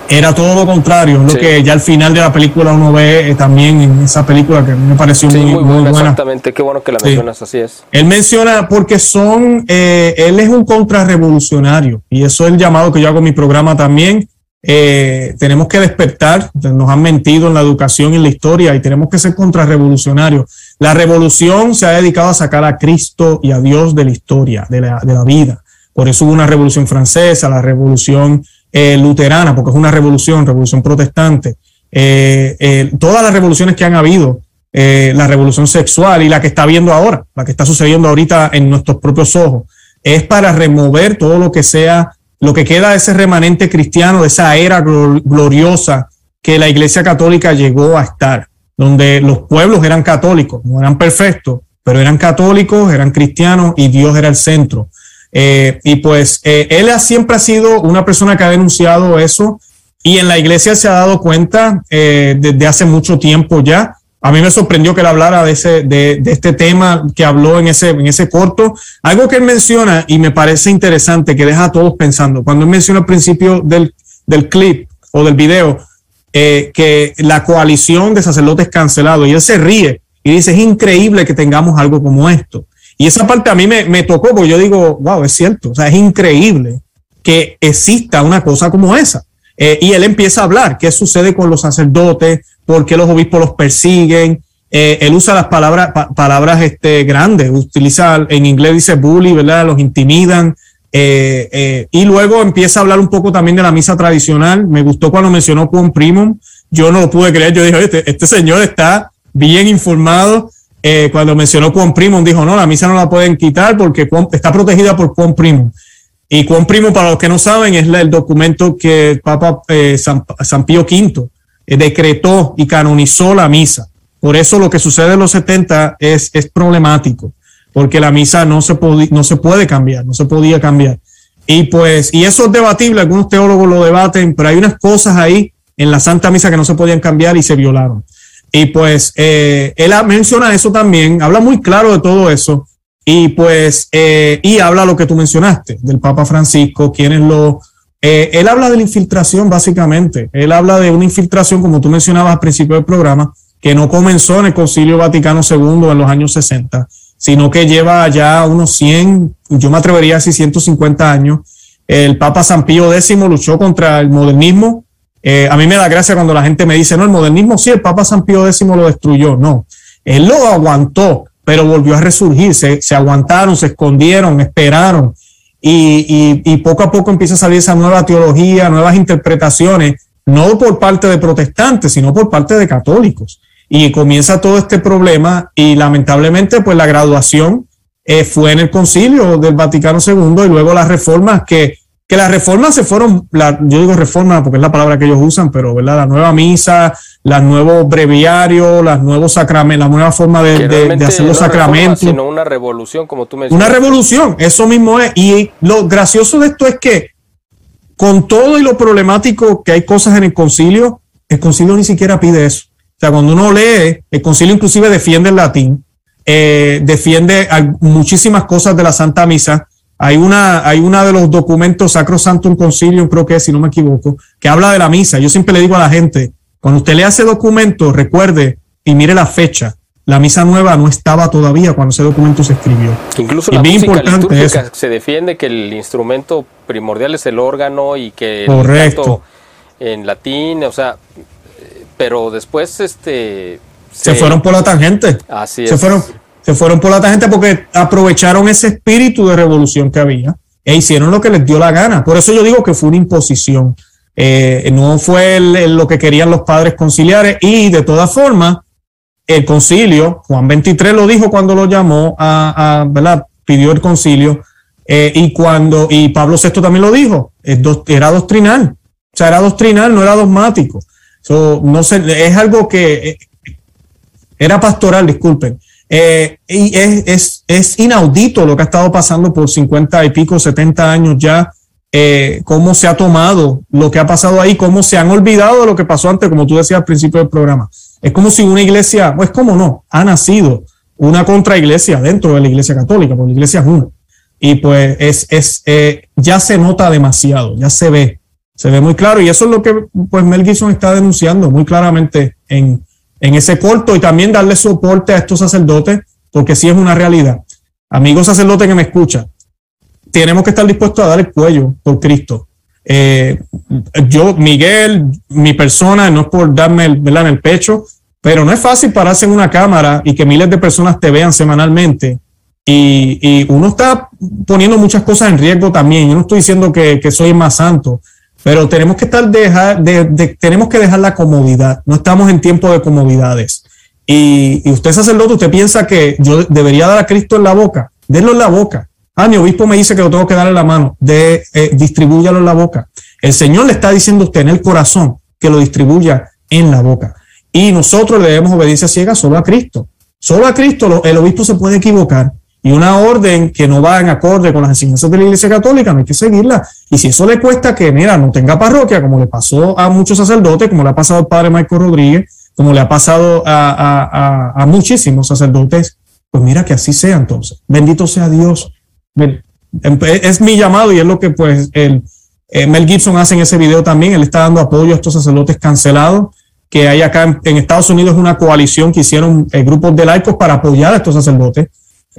Era todo lo contrario, lo que ya al final de la película uno ve eh, también en esa película que me pareció muy, buena, Exactamente, qué bueno que la mencionas, así es. Él menciona porque son, eh, él es un contrarrevolucionario y eso es el llamado que yo hago en mi programa también eh, tenemos que despertar, nos han mentido en la educación y en la historia y tenemos que ser contrarrevolucionarios. La revolución se ha dedicado a sacar a Cristo y a Dios de la historia, de la, de la vida. Por eso hubo una revolución francesa, la revolución eh, luterana, porque es una revolución, revolución protestante. Eh, todas las revoluciones que han habido, la revolución sexual y la que está viendo ahora, la que está sucediendo ahorita en nuestros propios ojos, es para remover todo lo que sea lo que queda de ese remanente cristiano, de esa era gloriosa que la Iglesia Católica llegó a estar, donde los pueblos eran católicos, no eran perfectos, pero eran católicos, eran cristianos y Dios era el centro. Eh, y pues eh, él siempre ha sido una persona que ha denunciado eso y en la iglesia se ha dado cuenta eh, desde hace mucho tiempo ya a mí me sorprendió que él hablara de, ese, de, este tema que habló en ese, en ese corto. Algo que él menciona y me parece interesante, que deja a todos pensando. Cuando él menciona al principio del, del clip o del video, eh, que la coalición de sacerdotes cancelado, y él se ríe y dice, es increíble que tengamos algo como esto. Y esa parte a mí me, tocó, porque yo digo, wow, es cierto, o sea, es increíble que exista una cosa como esa. Eh, y él empieza a hablar qué sucede con los sacerdotes, por qué los obispos los persiguen. Eh, él usa las palabras, palabras este, grandes, utiliza en inglés dice bully, ¿verdad? Los intimidan. Eh, y luego empieza a hablar un poco también de la misa tradicional. Me gustó cuando mencionó Juan Primum. Yo no lo pude creer. Yo dije, este, este señor está bien informado. Cuando mencionó Juan Primum, dijo, no, la misa no la pueden quitar porque está protegida por Juan Primum. Y Juan Primo, para los que no saben, es el documento que Papa eh, San, Pío V eh, decretó y canonizó la misa. Por eso lo que sucede en los 70 es, es problemático, porque la misa no se, no se puede cambiar, no se podía cambiar. Y pues, y eso es debatible, algunos teólogos lo debaten, pero hay unas cosas ahí en la Santa Misa que no se podían cambiar y se violaron. Y pues eh, él menciona eso también, habla muy claro de todo eso, y pues, eh, y habla lo que tú mencionaste, del Papa Francisco, quienes lo... Eh, él habla de la infiltración, básicamente. Él habla de una infiltración, como tú mencionabas al principio del programa, que no comenzó en el Concilio Vaticano II en los años 60, sino que lleva ya unos 100, yo me atrevería a decir 150 años. El Papa San Pío X luchó contra el modernismo. Eh, a mí me da gracia cuando la gente me dice, no, el modernismo sí, el Papa San Pío X lo destruyó. No, él lo aguantó, pero volvió a resurgir. Se, se aguantaron, se escondieron, esperaron. Y, y, poco a poco empieza a salir esa nueva teología, nuevas interpretaciones, no por parte de protestantes, sino por parte de católicos y comienza todo este problema y lamentablemente pues la graduación eh, fue en el concilio del Vaticano II y luego las reformas que, que las reformas se fueron, la, yo digo reforma porque es la palabra que ellos usan, pero ¿verdad? la nueva misa, los nuevos breviarios, las nuevos sacramentos, la nueva forma de, de, hacer los sacramentos. sino una revolución, como tú mencionas. Una revolución, eso mismo es. Y lo gracioso de esto es que con todo y lo problemático que hay cosas en el concilio, el concilio ni siquiera pide eso. O sea, cuando uno lee, el concilio inclusive defiende el latín, eh, defiende muchísimas cosas de la Santa Misa. Hay una, hay una de los documentos Sacro un Concilium, creo que es, si no me equivoco, que habla de la misa. Yo siempre le digo a la gente, cuando usted lea ese documento, recuerde y mire la fecha. La misa nueva no estaba todavía cuando ese documento se escribió. Incluso la música importante se defiende que el instrumento primordial es el órgano y que el Correcto. en latín, o sea, pero después este se, fueron por la tangente. Así se Fueron, se fueron por la tangente porque aprovecharon ese espíritu de revolución que había e hicieron lo que les dio la gana. Por eso yo digo que fue una imposición. Eh, no fue lo que querían los padres conciliares y de todas formas el concilio, Juan 23 lo dijo cuando lo llamó a, ¿verdad? Pidió el concilio eh, y cuando, y Pablo VI también lo dijo, era doctrinal. O sea, era doctrinal, no era dogmático no sé, es algo que eh, era pastoral, disculpen. Eh, y es, es, inaudito lo que ha estado pasando por 50 y pico, 70 años ya, eh, cómo se ha tomado lo que ha pasado ahí, cómo se han olvidado de lo que pasó antes, como tú decías al principio del programa. Es como si una iglesia, pues como no, ha nacido una contraiglesia dentro de la iglesia católica, porque la iglesia es una. Y pues es, es ya se nota demasiado, ya se ve se ve muy claro y eso es lo que pues Mel Gibson está denunciando muy claramente en, en ese corto y también darle soporte a estos sacerdotes porque sí es una realidad. Amigos sacerdotes que me escuchan, tenemos que estar dispuestos a dar el cuello por Cristo. Eh, yo, Miguel, mi persona, no es por darme el, en el pecho, pero no es fácil pararse en una cámara y que miles de personas te vean semanalmente. Y, uno está poniendo muchas cosas en riesgo también. Yo no estoy diciendo que soy más santo, pero tenemos que estar dejar, de, tenemos que dejar la comodidad. No estamos en tiempo de comodidades. Y, y usted sacerdote, usted piensa que yo debería dar a Cristo en la boca. Denlo en la boca. Ah, mi obispo me dice que lo tengo que dar en la mano. De, eh, distribúyalo en la boca. El Señor le está diciendo a usted en el corazón que lo distribuya en la boca. Y nosotros le debemos obediencia ciega solo a Cristo. Solo a Cristo el obispo se puede equivocar y una orden que no va en acorde con las enseñanzas de la Iglesia Católica, no hay que seguirla. Y si eso le cuesta que, mira, no tenga parroquia, como le pasó a muchos sacerdotes, como le ha pasado al padre Michael Rodríguez, como le ha pasado a, muchísimos sacerdotes, pues mira que así sea entonces. Bendito sea Dios. Es mi llamado y es lo que pues el, eh, Mel Gibson hace en ese video también. Él está dando apoyo a estos sacerdotes cancelados que hay acá en, Estados Unidos una coalición que hicieron eh, grupos de laicos para apoyar a estos sacerdotes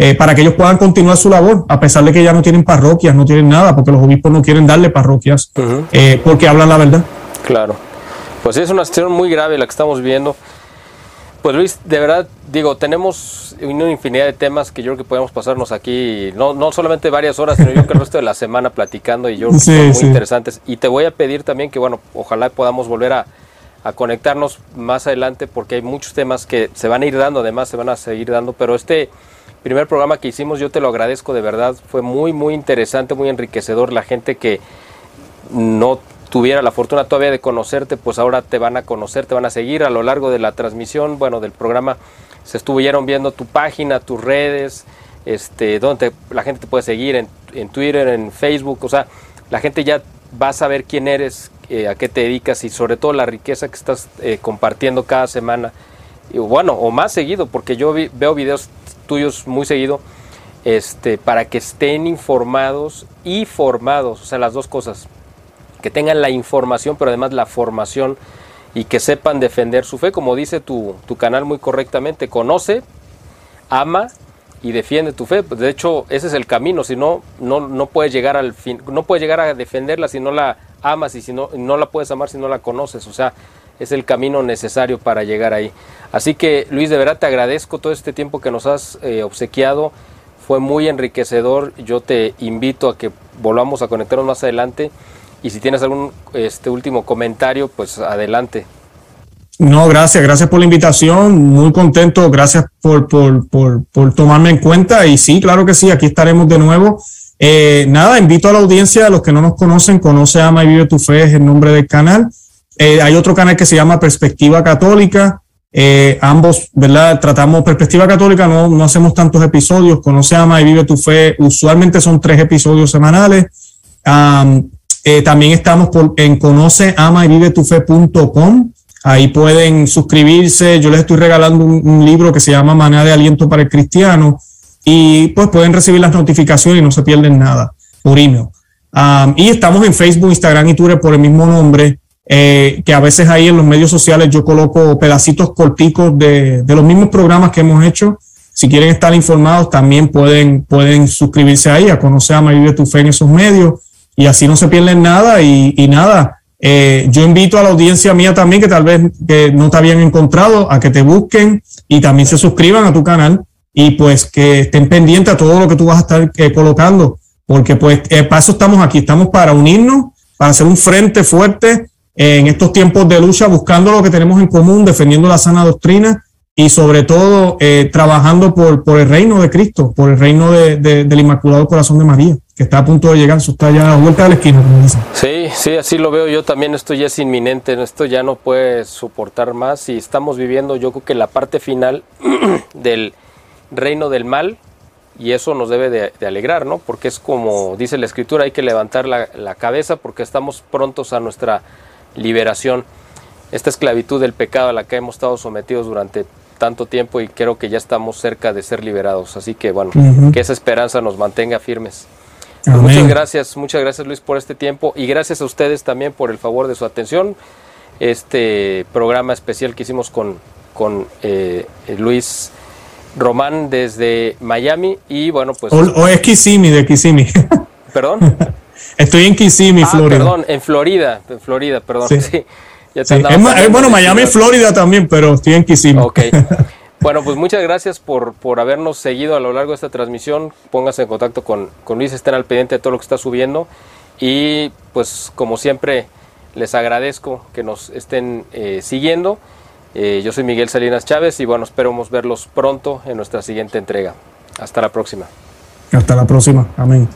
eh, para que ellos puedan continuar su labor, a pesar de que ya no tienen parroquias, no tienen nada, porque los obispos no quieren darle parroquias, eh, porque hablan la verdad. Claro. Pues es una situación muy grave la que estamos viendo. Pues Luis, de verdad, digo, tenemos una infinidad de temas que yo creo que podemos pasarnos aquí, no, no solamente varias horas, sino yo creo que el resto de la semana platicando y yo creo que son muy interesantes. Y te voy a pedir también que, bueno, ojalá podamos volver a, a conectarnos más adelante porque hay muchos temas que se van a ir dando, además se van a seguir dando, pero este primer programa que hicimos, yo te lo agradezco de verdad, fue muy, muy interesante, muy enriquecedor. La gente que no tuviera la fortuna todavía de conocerte, pues ahora te van a conocer, te van a seguir a lo largo de la transmisión, bueno, del programa. Se estuvieron viendo tu página, tus redes, este, donde la gente te puede seguir en, en, Twitter, en Facebook, o sea, la gente ya va a saber quién eres, eh, a qué te dedicas y sobre todo la riqueza que estás eh, compartiendo cada semana. Y bueno, o más seguido, porque yo veo videos tuyos muy seguido, este, para que estén informados y formados, o sea, las dos cosas, que tengan la información, pero además la formación y que sepan defender su fe, como dice tu, tu canal muy correctamente, conoce, ama y defiende tu fe. De hecho, ese es el camino, si no, no, no puedes llegar al fin, no puedes llegar a defenderla si no la amas y si no, no la puedes amar si no la conoces. O sea, es el camino necesario para llegar ahí. Así que Luis, de verdad te agradezco todo este tiempo que nos has eh, obsequiado. Fue muy enriquecedor. Yo te invito a que volvamos a conectarnos más adelante. Y si tienes algún este último comentario, pues adelante. No, gracias, gracias por la invitación, muy contento, gracias por, por, por, por tomarme en cuenta y sí, claro que sí, aquí estaremos de nuevo. Eh, nada, invito a la audiencia, a los que no nos conocen, conoce, ama y vive tu fe, es el nombre del canal. Eh, hay otro canal que se llama Perspectiva Católica, eh, ambos, ¿verdad? Tratamos Perspectiva Católica, no, no hacemos tantos episodios, conoce, ama y vive tu fe, usualmente son tres episodios semanales. también estamos en conoce, ama y vive tu fe.com Ahí pueden suscribirse. Yo les estoy regalando un, libro que se llama Maná de Aliento para el Cristiano y pues pueden recibir las notificaciones y no se pierden nada por email. y estamos en Facebook, Instagram y Twitter por el mismo nombre, eh, que a veces ahí en los medios sociales yo coloco pedacitos corticos de, de, los mismos programas que hemos hecho. Si quieren estar informados, también pueden, pueden suscribirse ahí a conocer a María de tu Fe en esos medios y así no se pierden nada y, nada eh, yo invito a la audiencia mía también, que tal vez que no te habían encontrado, a que te busquen y también se suscriban a tu canal y pues que estén pendientes a todo lo que tú vas a estar eh, colocando, porque pues para eso estamos aquí, estamos para unirnos, para hacer un frente fuerte en estos tiempos de lucha, buscando lo que tenemos en común, defendiendo la sana doctrina y sobre todo trabajando por, por el reino de Cristo, por el reino de, del Inmaculado Corazón de María que está a punto de llegar, eso está ya a vuelta de la esquina, como dicen. Sí, sí, así lo veo yo también, esto ya es inminente, esto ya no puede soportar más y estamos viviendo yo creo que la parte final [CLEARS THROAT] del reino del mal y eso nos debe de, alegrar, ¿no? Porque es como dice la escritura, hay que levantar la, la cabeza porque estamos prontos a nuestra liberación. Esta esclavitud del pecado a la que hemos estado sometidos durante tanto tiempo y creo que ya estamos cerca de ser liberados. Así que bueno, que esa esperanza nos mantenga firmes. Pues muchas gracias, muchas gracias Luis por este tiempo y gracias a ustedes también por el favor de su atención. Este programa especial que hicimos con, con eh, Luis Román desde Miami y bueno pues... O, es Kissimmee, de Kissimmee. [LAUGHS] ¿Perdón? [LAUGHS] Estoy en Kissimmee, ah, Florida. Perdón, en Florida, en Florida, perdón. Sí. bueno, Miami, Florida también, pero estoy en Kissimmee. Ok. [LAUGHS] Bueno, pues muchas gracias por, por habernos seguido a lo largo de esta transmisión. Póngase en contacto con, con Luis, estén al pendiente de todo lo que está subiendo. Y pues como siempre, les agradezco que nos estén eh, siguiendo. Eh, yo soy Miguel Salinas Chávez y bueno, esperamos verlos pronto en nuestra siguiente entrega. Hasta la próxima. Hasta la próxima. Amén.